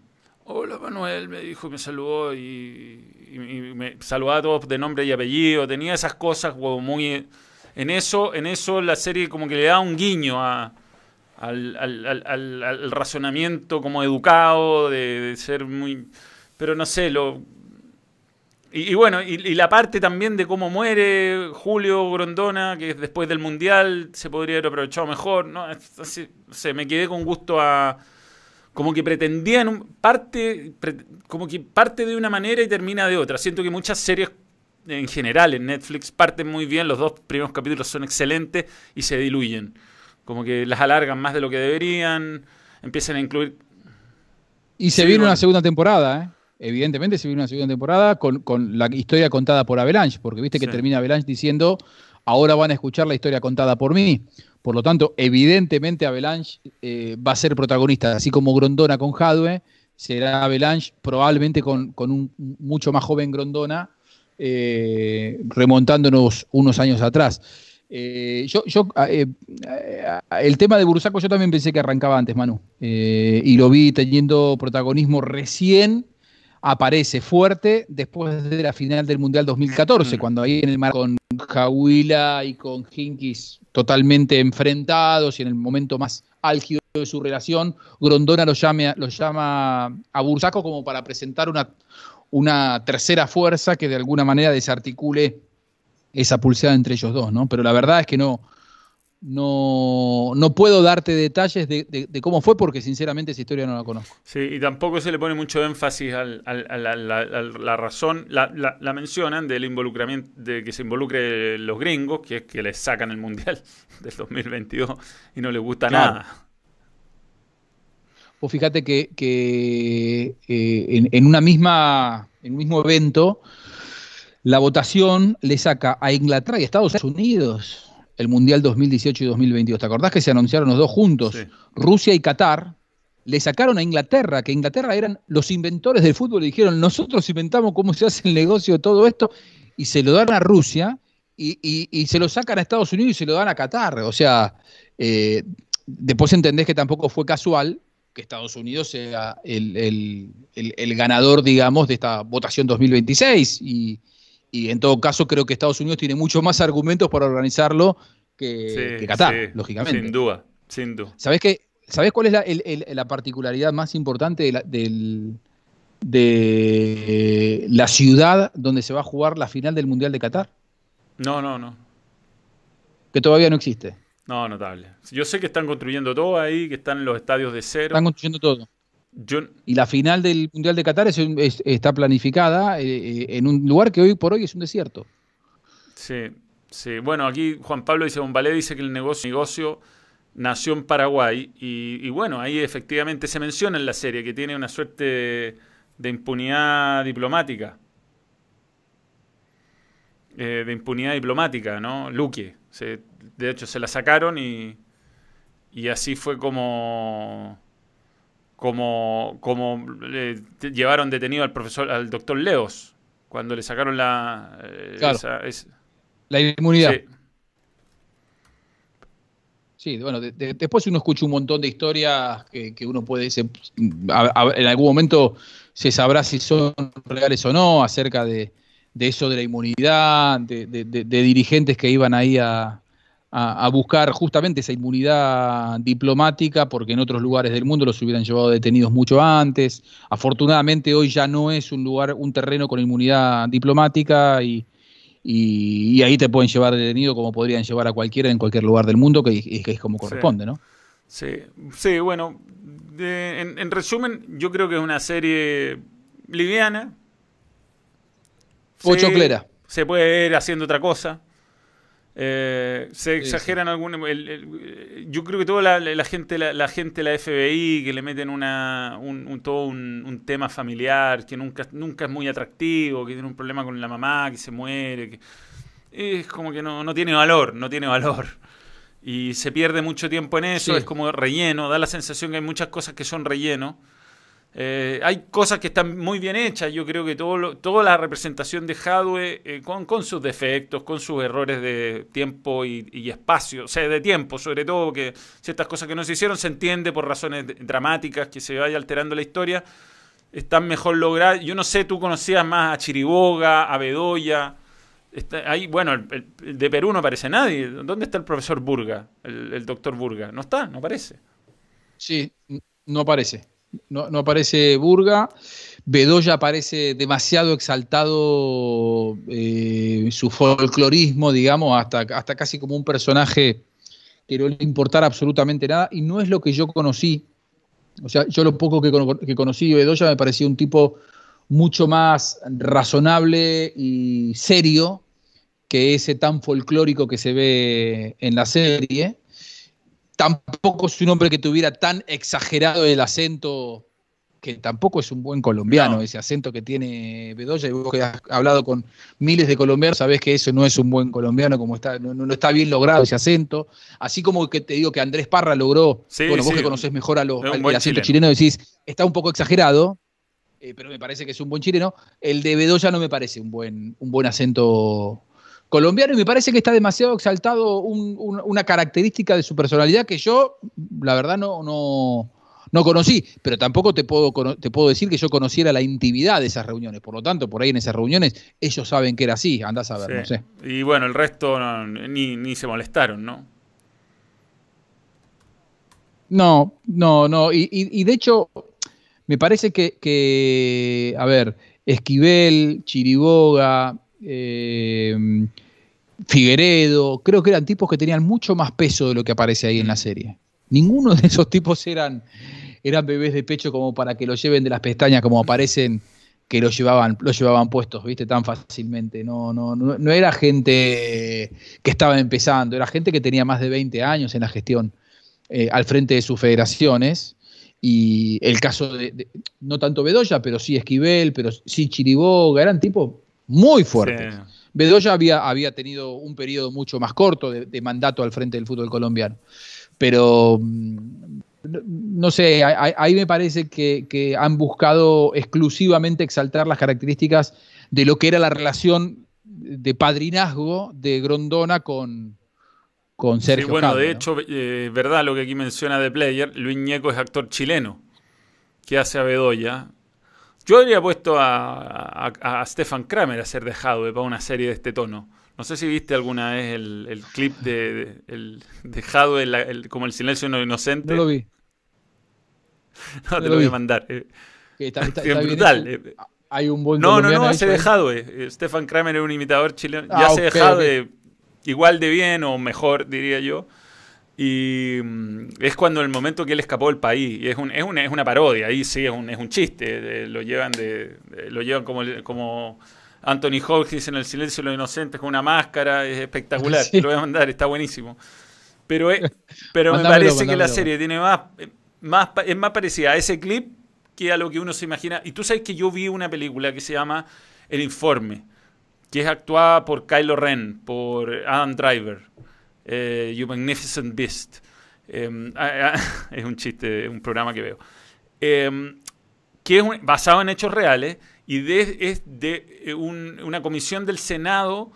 hola Manuel, me dijo y me saludó y, y- y me saludaba a todos de nombre y apellido, tenía esas cosas como muy... En eso, en eso la serie como que le da un guiño a, al, al- al- al- al razonamiento como educado, de, de ser muy... Pero no sé, lo... Y, y bueno, y, y la parte también de cómo muere Julio Grondona, que después del Mundial se podría haber aprovechado mejor, ¿no? Así, sé, me quedé con gusto a... Como que pretendían un- parte, pre- como que parte de una manera y termina de otra. Siento que muchas series en general en Netflix parten muy bien, los dos primeros capítulos son excelentes y se diluyen. Como que las alargan más de lo que deberían, empiezan a incluir... Y se Sí, viene una segunda temporada, ¿eh? Evidentemente se viene una segunda temporada con, con la historia contada por Avalanche, porque viste que Sí. termina Avalanche diciendo, ahora van a escuchar la historia contada por mí. Por lo tanto, evidentemente Avalanche eh, va a ser protagonista, así como Grondona con Hadwe, será Avalanche probablemente con, con un mucho más joven Grondona, eh, remontándonos unos años atrás. Eh, yo, yo eh, el tema de Bursaco yo también pensé que arrancaba antes, Manu. Y lo vi teniendo protagonismo recién aparece fuerte después de la final del Mundial 2014, Mm. cuando ahí en el mar con Jahuila y con Hinkis totalmente enfrentados y en el momento más álgido de su relación, Grondona lo, llame, lo llama a Bursaco como para presentar una, una tercera fuerza que de alguna manera desarticule esa pulseada entre ellos dos, ¿no? Pero la verdad es que no, no, no puedo darte detalles de, de- de cómo fue porque sinceramente esa historia no la conozco. Sí, y tampoco se le pone mucho énfasis al- al- la razón, la, la- la mencionan del involucramiento, de que se involucre los gringos, que es que les sacan el Mundial del 2022 y no les gusta Claro. nada. Vos fíjate que, que, eh, en, en una misma, en un mismo evento, la votación le saca a Inglaterra y a Estados Unidos el Mundial 2018 y 2022. ¿Te acordás que se anunciaron los dos juntos? Sí. Rusia y Qatar le sacaron a Inglaterra, que Inglaterra eran los inventores del fútbol y dijeron, nosotros inventamos cómo se hace el negocio de todo esto, y se lo dan a Rusia y, y- y se lo sacan a Estados Unidos y se lo dan a Qatar. O sea, eh, después entendés que tampoco fue casual que Estados Unidos sea el, el- el- el ganador, digamos, de esta votación 2026. Y, y en todo caso, creo que Estados Unidos tiene muchos más argumentos para organizarlo que, Sí, que Qatar, sí, lógicamente. Sin duda, sin duda. ¿Sabés, qué, ¿Sabés cuál es la, el- el- la particularidad más importante de la, del- de la ciudad donde se va a jugar la final del Mundial de Qatar? No, no, no. Que todavía no existe. No, notable. Yo sé que están construyendo todo ahí, que están en los estadios de cero. Están construyendo todo. Yo, Y la final del Mundial de Qatar es un- es- está planificada eh, eh, en un lugar que hoy por hoy es un desierto. Sí, sí. Bueno, aquí Juan Pablo dice, Bombalé dice que el negocio, negocio nació en Paraguay y, y bueno, ahí efectivamente se menciona en la serie que tiene una suerte de impunidad diplomática. Eh, de impunidad diplomática, ¿no? Luque. Se- de hecho, se la sacaron y, y así fue como como, como eh, llevaron detenido al profesor, al doctor Leos, cuando le sacaron la eh, Claro. esa- La inmunidad. Sí. Sí, bueno, de- de- después uno escucha un montón de historias que, que uno puede, se- a- a- en algún momento se sabrá si son reales o no, acerca de, de eso de la inmunidad, de dirigentes que iban ahí a, a- a buscar justamente esa inmunidad diplomática, porque en otros lugares del mundo los hubieran llevado detenidos mucho antes. Afortunadamente hoy ya no es un lugar, un terreno con inmunidad diplomática y, y, y ahí te pueden llevar detenido como podrían llevar a cualquiera en cualquier lugar del mundo, que, que es como corresponde, ¿no? Sí, sí, bueno, de- en, en resumen, yo creo que es una serie liviana. Pochoclera. Se puede ir haciendo otra cosa. Eh, se Sí, exageran algunos. el- el- yo creo que toda la, la gente, la, la gente de la FBI, que le meten una, un, un- todo un, un tema familiar, que nunca, nunca es muy atractivo, que tiene un problema con la mamá, que se muere. que- es como que no, no tiene valor, no tiene valor. Y se pierde mucho tiempo en eso, Sí. es como relleno, da la sensación que hay muchas cosas que son relleno. Eh, hay cosas que están muy bien hechas. Yo creo que todo lo- toda la representación de Hadwe, eh, con, sus defectos, con sus errores de tiempo y, espacio, o sea, de tiempo, sobre todo, que ciertas cosas que no se hicieron se entiende por razones dramáticas, que se vaya alterando la historia, están mejor logradas. Yo no sé, tú conocías más a Chiriboga, a Bedoya. Está, ahí, bueno, el, de Perú no aparece nadie. ¿Dónde está el profesor Burga, el, el doctor Burga? No está, no aparece. Sí, no aparece. No, aparece Burga. Bedoya aparece demasiado exaltado eh, su folclorismo, digamos, hasta, hasta casi como un personaje que no le importara absolutamente nada. Y no es lo que yo conocí. O sea, yo lo poco que, que conocí de Bedoya me parecía un tipo mucho más razonable y serio que ese tan folclórico que se ve en la serie tampoco es un hombre que tuviera tan exagerado el acento, que tampoco es un buen colombiano, No. ese acento que tiene Bedoya, y vos que has hablado con miles de colombianos, sabés que eso no es un buen colombiano, como está, no, no está bien logrado ese acento. Así como que te digo que Andrés Parra logró, Sí, bueno, vos sí. que conocés mejor a los, al, el acento chileno. chileno, decís, está un poco exagerado, eh, pero me parece que es un buen chileno. El de Bedoya no me parece un buen, un buen acento colombiano y me parece que está demasiado exaltado un- un- una característica de su personalidad que yo, la verdad, no, no, no conocí, pero tampoco te puedo, te puedo decir que yo conociera la intimidad de esas reuniones. Por lo tanto, por ahí en esas reuniones ellos saben que era así, andás a ver, Sí. no sé. Y bueno, el resto no, ni, ni se molestaron, ¿no? No, no, no. Y, y- y de hecho, me parece que, que, a ver, Esquivel, Chiriboga, eh, Figueredo, creo que eran tipos que tenían mucho más peso de lo que aparece ahí en la serie. Ninguno de esos tipos eran, eran bebés de pecho como para que lo lleven de las pestañas como aparecen que lo llevaban, llevaban puestos, viste, tan fácilmente. No, no, no, no era gente que estaba empezando, era gente que tenía más de 20 años en la gestión eh, al frente de sus federaciones. Y el caso de, de- no tanto Bedoya, pero sí Esquivel, pero sí Chiriboga, eran tipos muy fuertes. Sí. Bedoya había, había tenido un periodo mucho más corto de, de mandato al frente del fútbol colombiano. Pero mm, no, sé, ahí- me parece que, que han buscado exclusivamente exaltar las características de lo que era la relación de padrinazgo de Grondona con, con Sí, Sergio bueno, Jadwe, de ¿no? hecho, eh, verdad lo que aquí menciona de Player, Luis Ñeco es actor chileno que hace a Bedoya. Yo habría puesto a, a, a Stefan Kramer a ser dejado para una serie de este tono. No sé si viste alguna vez el, el clip de, de- el dejado como el silencio de un inocente. No lo vi. No, no te lo voy a mandar. Eh, está- brutal. Eh, Hay un buen No, no, no, hace dejado. eh. Stefan Kramer es un imitador chileno. Ah, ya hace ok, dejado ok. de igual de bien o mejor, diría yo. Y mm, es cuando el momento que él escapó del país. Y es, un, es, una, es una parodia, ahí sí es un, es un chiste. lo llevan de, lo llevan como, como Anthony Hopkins en El silencio de los inocentes con una máscara. Es espectacular. Sí. Te lo voy a mandar, está buenísimo. Pero, es- pero me parece que la serie tiene más, más, es más parecida a ese clip que a lo que uno se imagina. Y tú sabes que yo vi una película que se llama El Informe, que es actuada por Kylo Ren, por Adam Driver, eh, You Magnificent Beast. Eh, es un chiste, un programa que veo. Eh, que es un- basado en hechos reales y de- es de eh, un- una comisión del Senado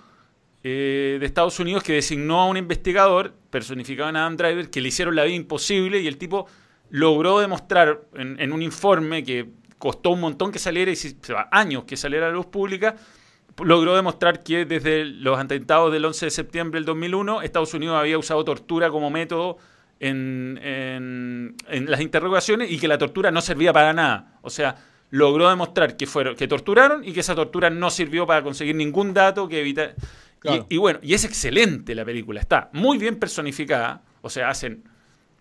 eh, de Estados Unidos que designó a un investigador, personificado en Adam Driver, que le hicieron la vida imposible y el tipo logró demostrar en, en un informe que costó un montón que saliera y si- años que saliera a la luz pública, logró demostrar que desde los atentados del 11 de septiembre del 2001 Estados Unidos había usado tortura como método en, en- en las interrogaciones y que la tortura no servía para nada. O sea, logró demostrar que fueron que torturaron y que esa tortura no sirvió para conseguir ningún dato que. Claro. Y, y bueno, y es excelente la película, está muy bien personificada, o sea, hacen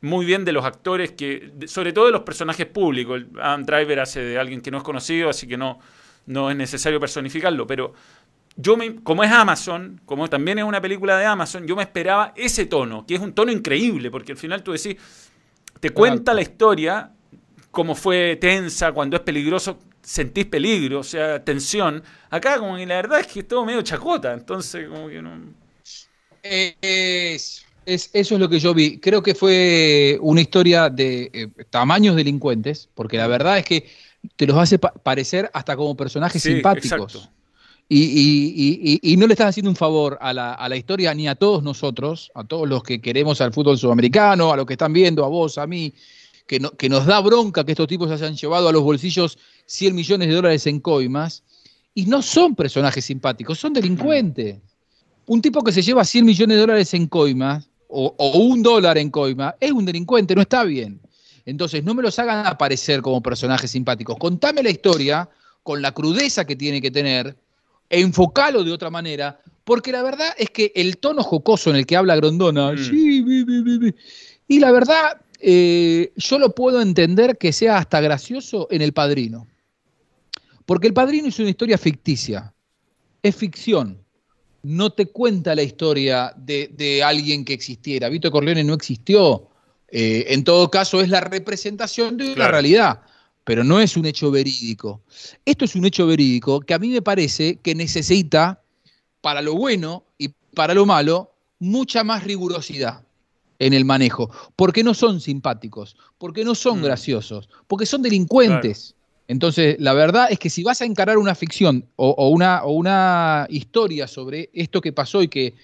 muy bien de los actores que, sobre todo de los personajes públicos. Adam Driver hace de alguien que no es conocido, así que no, no es necesario personificarlo, pero yo me, como es Amazon, como también es una película de Amazon, yo me esperaba ese tono, que es un tono increíble, porque al final tú decís, te cuenta la historia, como fue tensa, cuando es peligroso, sentís peligro, o sea, tensión. Acá como que la verdad es que es todo medio chacota, entonces como que no... Es, es- eso es lo que yo vi. Creo que fue una historia de eh, tamaños delincuentes, porque la verdad es que te los hace pa- parecer hasta como personajes Sí, simpáticos. exacto. Y, y- y- y- y no le estás haciendo un favor a la, a la historia ni a todos nosotros, a todos los que queremos al fútbol sudamericano, a los que están viendo, a vos, a mí, que, no- que nos da bronca que estos tipos se hayan llevado a los bolsillos 100 millones de dólares en coimas. Y no son personajes simpáticos, son delincuentes. Un tipo que se lleva 100 millones de dólares en coimas, o, o un dólar en coima, es un delincuente, no está bien. Entonces, no me los hagan aparecer como personajes simpáticos. Contame la historia con la crudeza que tiene que tener, e enfocalo de otra manera, porque la verdad es que el tono jocoso en el que habla Grondona, Mm. y la verdad, eh, yo lo puedo entender que sea hasta gracioso en El Padrino. Porque El Padrino es una historia ficticia, es ficción. No te cuenta la historia de, de alguien que existiera. Vito Corleone no existió. Eh, en todo caso, es la representación de una Claro. realidad, pero no es un hecho verídico. Esto es un hecho verídico que a mí me parece que necesita, para lo bueno y para lo malo, mucha más rigurosidad en el manejo. Porque no son simpáticos, porque no son Mm. graciosos, porque son delincuentes. Entonces, la verdad es que si vas a encarar una ficción o, o una, o una historia sobre esto que pasó y que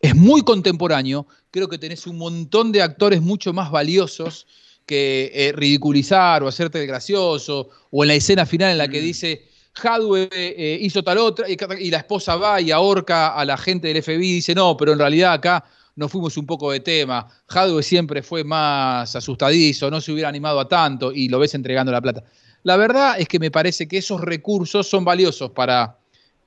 es muy contemporáneo, creo que tenés un montón de actores mucho más valiosos que eh, ridiculizar o hacerte el gracioso, o en la escena final en la que Mm. dice, Hadwe eh, hizo tal otra, y, y la esposa va y ahorca a la gente del FBI y dice, no, pero en realidad acá nos fuimos un poco de tema, Hadwe siempre fue más asustadizo, no se hubiera animado a tanto, y lo ves entregando la plata. La verdad es que me parece que esos recursos son valiosos para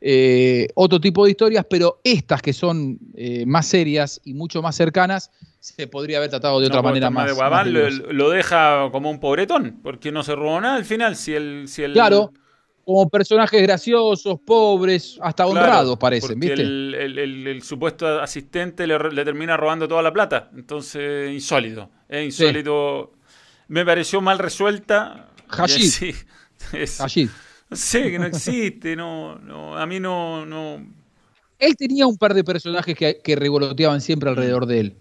eh, otro tipo de historias, pero estas que son eh, más serias y mucho más cercanas, se podría haber tratado de No otra manera más. de más Guabán lo, deja como un pobretón, porque no se robó nada al final. Si el, si el, Claro, como personajes graciosos, pobres, hasta Claro, honrados parecen, ¿viste? El, el- el- el supuesto asistente le, le termina robando toda la plata. Entonces, insólito. Insólito. Me pareció mal resuelta. Hashid. Allí. No sé, que no existe. No, no, a mí no, no. Él tenía un par de personajes que, que revoloteaban siempre alrededor de él.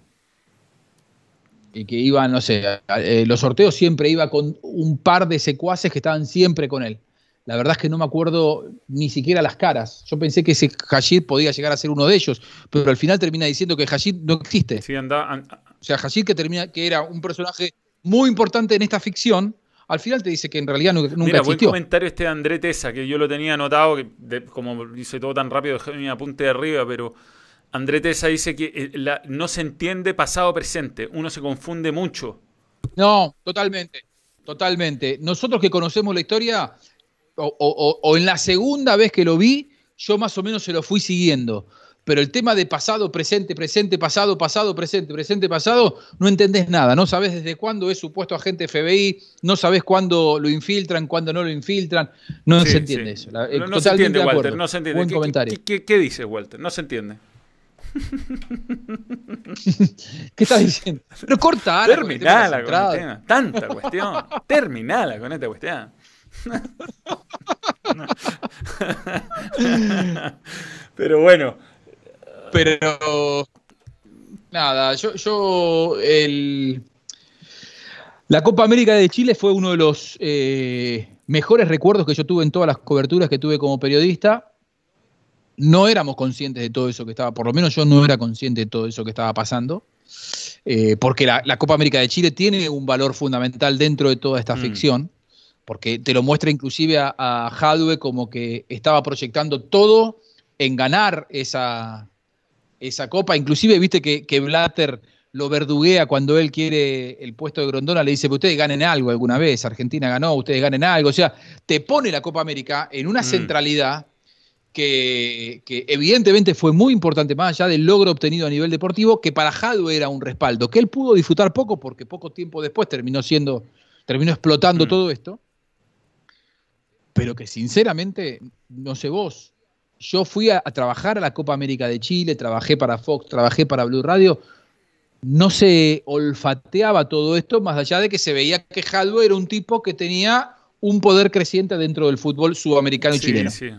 Y que iban, no sé, eh, los sorteos siempre iba con un par de secuaces que estaban siempre con él. La verdad es que no me acuerdo ni siquiera las caras. Yo pensé que ese Hashid podía llegar a ser uno de ellos, pero al final termina diciendo que Hashid no existe. Sí, anda, an- O sea, Hashid que termina, que era un personaje muy importante en esta ficción, al final te dice que en realidad nu- nunca Mira, buen existió. comentario este de André Tesa, que yo lo tenía anotado, que de- como dice todo tan rápido, dejé mi apunte de arriba, pero André Tesa dice que eh, la- no se entiende pasado-presente, uno se confunde mucho. No, totalmente, totalmente. Nosotros que conocemos la historia, o- o- o en la segunda vez que lo vi, yo más o menos se lo fui siguiendo. Pero el tema de pasado, presente, presente, pasado, pasado, presente, presente, pasado, no entendés nada. No sabés desde cuándo es supuesto agente FBI, no sabés cuándo lo infiltran, cuándo no lo infiltran. No Sí, se entiende sí. eso. La- eh, No, no se entiende, de Walter, no se entiende. Buen ¿Qué, comentario. qué- qué- qué dice Walter? No se entiende. ¿Qué estás diciendo? Pero corta. Terminala con el tema. Tanta cuestión. Terminala con esta cuestión. Pero bueno, Pero nada, yo, yo el, la Copa América de Chile fue uno de los eh, mejores recuerdos que yo tuve en todas las coberturas que tuve como periodista. No éramos conscientes de todo eso que estaba, por lo menos yo no era consciente de todo eso que estaba pasando, eh, porque la, la Copa América de Chile tiene un valor fundamental dentro de toda esta Mm. ficción, porque te lo muestra inclusive a, a Hadwe como que estaba proyectando todo en ganar esa, esa copa. Inclusive, viste que, que Blatter lo verduguea cuando él quiere el puesto de Grondona, le dice, "Pero ustedes ganen algo alguna vez, Argentina ganó, ustedes ganen algo. O sea, te pone la Copa América en una Mm. centralidad que, que evidentemente fue muy importante, más allá del logro obtenido a nivel deportivo, que para Hadwe era un respaldo, que él pudo disfrutar poco porque poco tiempo después terminó siendo, terminó explotando Mm. todo esto, pero que sinceramente, no sé vos, yo fui a, a trabajar a la Copa América de Chile, trabajé para Fox, trabajé para Blue Radio. No se olfateaba todo esto, más allá de que se veía que Jaldo era un tipo que tenía un poder creciente dentro del fútbol sudamericano y Sí, chileno. sí.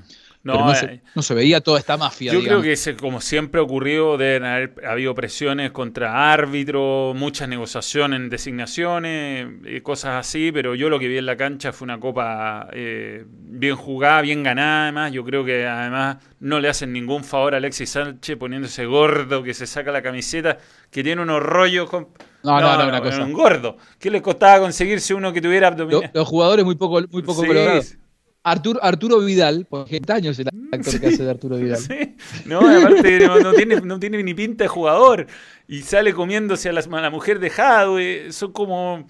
Pero No, no, eh, se, no se veía toda esta mafia. Yo digamos. creo que como siempre ha ocurrido, deben haber habido presiones contra árbitros, muchas negociaciones en designaciones, eh, cosas así, pero yo lo que vi en la cancha fue una copa eh, bien jugada, bien ganada además. Yo creo que además no le hacen ningún favor a Alexis Sánchez poniéndose gordo, que se saca la camiseta, que tiene unos rollos con... No, no, no, una cosa. un gordo. ¿Qué le costaba conseguirse uno que tuviera abdominal? los jugadores muy poco, muy poco Sí, colorados. Arturo, Arturo Vidal, porque años es el actor que hace de Arturo Vidal. Sí, no, aparte no, no tiene, no tiene ni pinta de jugador y sale comiéndose a la, a la mujer de Jadwe. Son como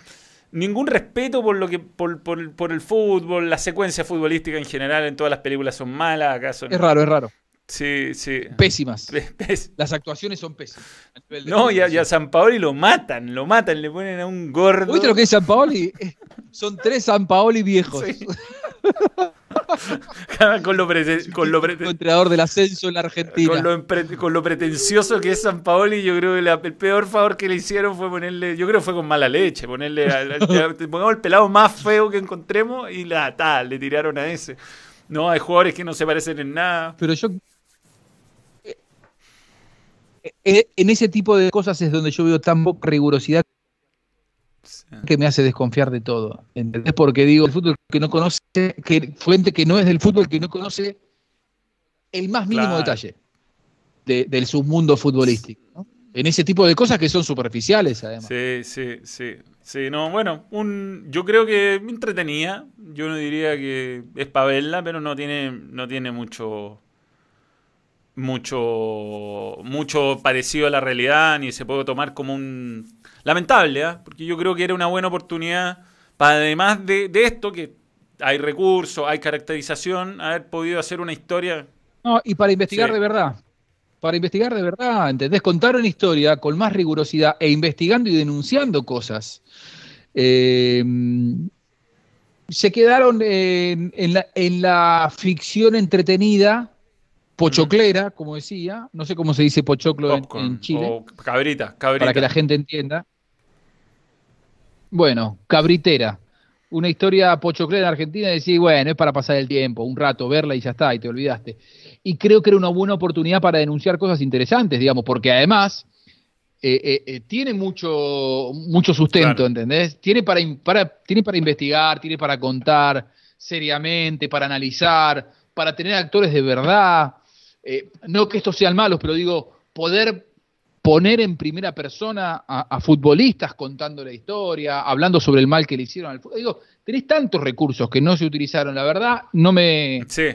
ningún respeto por lo que por, por- por el fútbol, la secuencia futbolística en general en todas las películas son malas, acá son Es raro, es raro. Sí, sí. Pésimas. Las actuaciones son pésimas. No, y a, y a. San Paoli lo matan, lo matan, le ponen a un gordo. ¿Viste lo que es San Paoli? Son tres San Paoli viejos. Sí. con lo, prete- con lo prete- entrenador del ascenso en la Argentina. Con lo, con lo pretencioso que es San Paoli, yo creo que la- el peor favor que le hicieron fue ponerle, yo creo que fue con mala leche, ponerle, al- pongamos el pelado más feo que encontremos y la tal, le tiraron a ese. No, hay jugadores que no se parecen en nada. Pero yo. eh, eh, En ese tipo de cosas es donde yo veo tan poca rigurosidad que me hace desconfiar de todo. ¿Entendés? Porque digo, el fútbol que no conoce, que fuente que no es del fútbol que no conoce el más mínimo Claro. detalle de- del submundo futbolístico. ¿no? En ese tipo de cosas que son superficiales, además. Sí, sí, sí. Sí, no, bueno, un, yo creo que me entretenía. Yo no diría que es para verla, pero no tiene, no tiene mucho, mucho, mucho parecido a la realidad, ni se puede tomar como un lamentable, ¿ah? porque yo creo que era una buena oportunidad para además de, de esto que hay recursos, hay caracterización, haber podido hacer una historia. No, y para investigar Sí. de verdad. Para investigar de verdad, ¿entendés? Contar una historia con más rigurosidad e investigando y denunciando cosas. Eh, se quedaron en, en la, en la ficción entretenida, pochoclera, como decía. No sé cómo se dice pochoclo en, en Chile, O cabrita, cabrita. para que la gente entienda. Bueno, cabritera. Una historia pochoclera en Argentina y decir, bueno, es para pasar el tiempo, un rato, verla y ya está, y te olvidaste. Y creo que era una buena oportunidad para denunciar cosas interesantes, digamos, porque además eh, eh, eh, tiene mucho, mucho sustento, Claro. ¿entendés? Tiene para, para, tiene para investigar, tiene para contar seriamente, para analizar, para tener actores de verdad. No que estos sean malos, pero digo, poder poner en primera persona a, a futbolistas contando la historia, hablando sobre el mal que le hicieron al fútbol. Digo, tenés tantos recursos que no se utilizaron, la verdad, no me, Sí,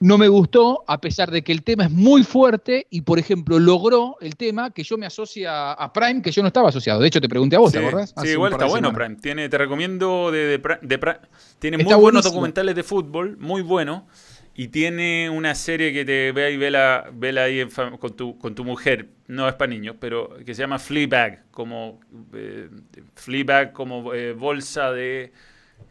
no me gustó, a pesar de que el tema es muy fuerte y, por ejemplo, logró el tema que yo me asocie a, Prime, que yo no estaba asociado. De hecho, te pregunté a vos, Sí, ¿te acordás? sí, Hace igual está bueno. Prime. Tiene, te recomiendo de, de de tiene Está muy buenos buenísimo. documentales de fútbol, muy buenos. Y tiene una serie que te ve ahí, vela, vela ahí en con, tu, con tu mujer, no es para niños, pero que se llama Fleabag, como eh, Fleabag como eh, bolsa de,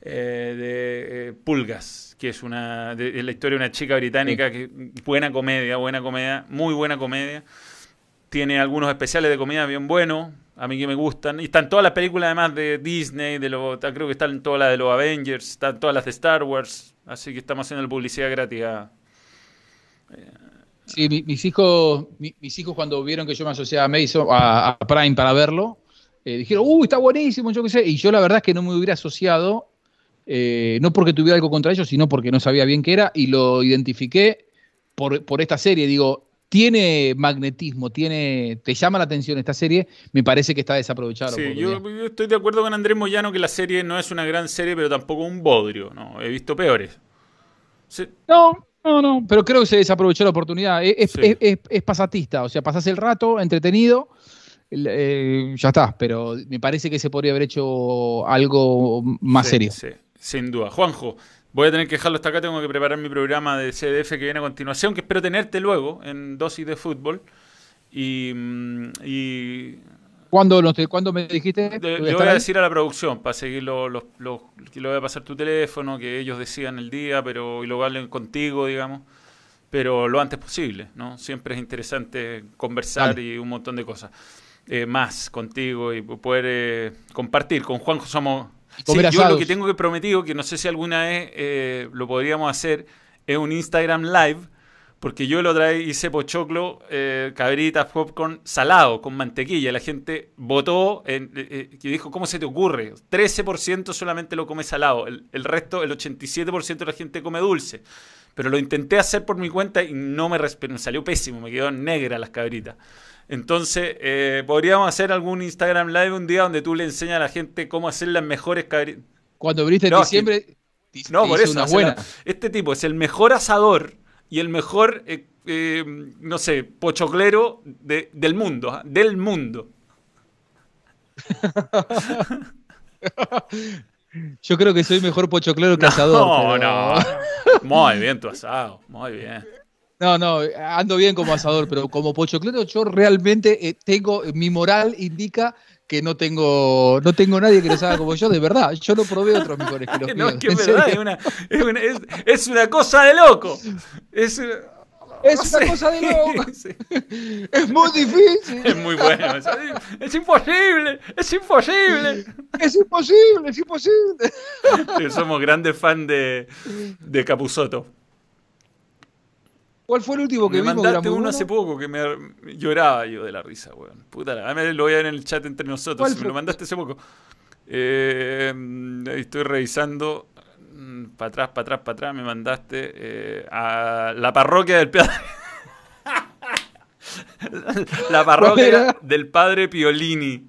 eh, de eh, pulgas, que es una de, de la historia de una chica británica que buena comedia, buena comedia, muy buena comedia. Tiene algunos especiales de comida bien buenos, a mí que me gustan. Y están todas las películas además de Disney, de los, creo que están todas las de los Avengers, están todas las de Star Wars. Así que estamos haciendo publicidad gratis. a- Sí, mi- mis hijos, mi- mis hijos cuando vieron que yo me asociaba a Mason, a, Prime para verlo, eh, dijeron, uy, está buenísimo. Y yo la verdad es que no me hubiera asociado, eh, no porque tuviera algo contra ellos, sino porque no sabía bien qué era, y lo identifiqué por, por esta serie. Digo, tiene magnetismo, tiene, te llama la atención esta serie, me parece que está desaprovechada. Sí, yo, yo estoy de acuerdo con Andrés Moyano que la serie no es una gran serie, pero tampoco un bodrio. No, he visto peores. Sí, No, no, no, pero creo que se desaprovechó la oportunidad. Es, es- Sí. es- es- es pasatista, o sea, pasás el rato entretenido, eh, ya está, pero me parece que se podría haber hecho algo más sí, serio. sí, sin duda. Juanjo, voy a tener que dejarlo hasta acá. Tengo que preparar mi programa de CDF que viene a continuación, que espero tenerte luego en dosis de fútbol. Y, mm, y ¿Cuándo, no te- ¿cuándo me dijiste? Le, voy a voy decir a la producción para seguir los, los, los- que le voy a pasar tu teléfono, que ellos decidan el día, pero y lo hablen contigo, digamos. pero lo antes posible, ¿no? Siempre es interesante conversar Dale. y un montón de cosas eh, más contigo y poder eh, compartir. Con Juanjo somos... Sí, yo lo que tengo que prometido, que no sé si alguna vez eh, lo podríamos hacer, es un Instagram Live, porque yo lo otra vez hice pochoclo, eh, cabritas, popcorn, salado, con mantequilla. La gente votó en, eh, eh, y dijo, ¿cómo se te ocurre? 13% solamente lo come salado, el, el resto, el 87% de la gente come dulce. Pero lo intenté hacer por mi cuenta y no me, me salió pésimo, me quedó negra las cabritas. Entonces, eh, podríamos hacer algún Instagram Live un día donde tú le enseñas a la gente cómo hacer las mejores cabritas. Cuando viniste en que- diciembre, te- No, te por eso. una buena. Este tipo es el mejor asador y el mejor, eh, eh, no sé, pochoclero de- del mundo. ¿ah? Del mundo. Yo creo que soy mejor pochoclero que asador. No, pero- no. Muy bien tu asado. Muy bien. No, no, ando bien como asador, pero como pochoclero yo realmente eh, tengo, mi moral indica que no tengo, no tengo nadie que lo haga como yo, de verdad. Yo no probé otros mejores que los No, míos. es que es verdad, serio. es una, es, una, es- es una cosa de loco. Es, Es no una sé. cosa de loco. Sí, Es muy difícil. Es muy bueno. Es, es imposible. Es imposible. Es imposible, es imposible. Somos grandes fans de, de Capuzoto. ¿Cuál fue el último que Me vimos? mandaste uno bueno? hace poco que me lloraba yo de la risa, weón. Puta, la- lo voy a ver en el chat entre nosotros. ¿Cuál Si me lo mandaste hace poco. Eh, mm, estoy revisando. Para atrás, para atrás, para atrás. Me mandaste eh, a la parroquia del padre. la parroquia del padre Piolini.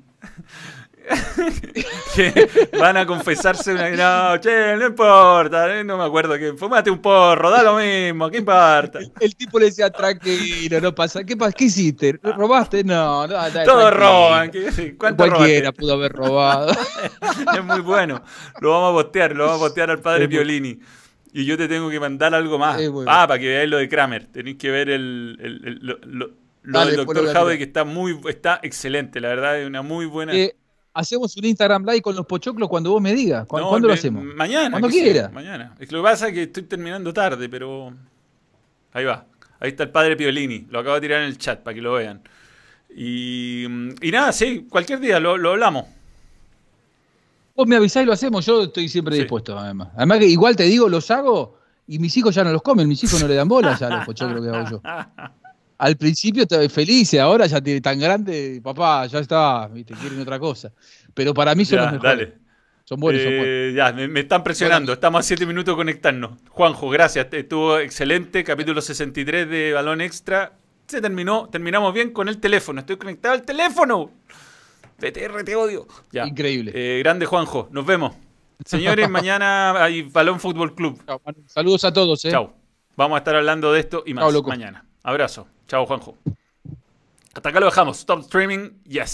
que van a confesarse una no, che, no importa, eh, no me acuerdo que fumate un porro, da lo mismo, ¿qué importa? El tipo le decía, tranquilo, no pasa. ¿Qué, pasa? ¿Qué hiciste? ¿Robaste? No, no, dale, Todos tranquilo. roban. ¿qué- ¿Cuánto Cualquiera robaste? pudo haber robado. Es muy bueno. Lo vamos a postear, lo vamos a postear al padre Piolini. Y yo te tengo que mandar algo más. Ah, para que veáis lo de Kramer. Tenéis que ver el, el- el- lo, lo- del la Howe, que está muy está excelente, la verdad, es una muy buena. Eh, hacemos un Instagram live con los pochoclos cuando vos me digas. ¿Cu- No, ¿Cuándo lo hacemos? Mañana. Cuando quiera. Mañana. Es que lo que pasa es que estoy terminando tarde, pero. Ahí va. Ahí está el padre Piolini. Lo acabo de tirar en el chat para que lo vean. Y, y nada, sí, cualquier día lo, lo hablamos. Vos me avisás y lo hacemos, yo estoy siempre Sí. dispuesto, además. Además que igual te digo, los hago y mis hijos ya no los comen, mis hijos no le dan bola ya a los pochoclos que hago yo. Al principio estaba feliz, ahora ya tiene tan grande, papá, ya está, viste, quieren otra cosa. Pero para mí son Ya, los mejores. dale. Son buenos, son buenos. Eh, ya, me, me están presionando. Estamos a 7 minutos conectarnos. Juanjo, gracias. Estuvo excelente. Capítulo 63 de Balón Extra. Se terminó. Terminamos bien con el teléfono. Estoy conectado al teléfono. PTR, te odio. Ya. Increíble. Eh, grande Juanjo. Nos vemos. Señores, mañana hay Balón Fútbol Club. Chao. Saludos a todos, ¿eh? Chao. Vamos a estar hablando de esto y más Chao, mañana. Abrazo. Chao, Juanjo. Hasta acá lo dejamos. Stop streaming. Yes.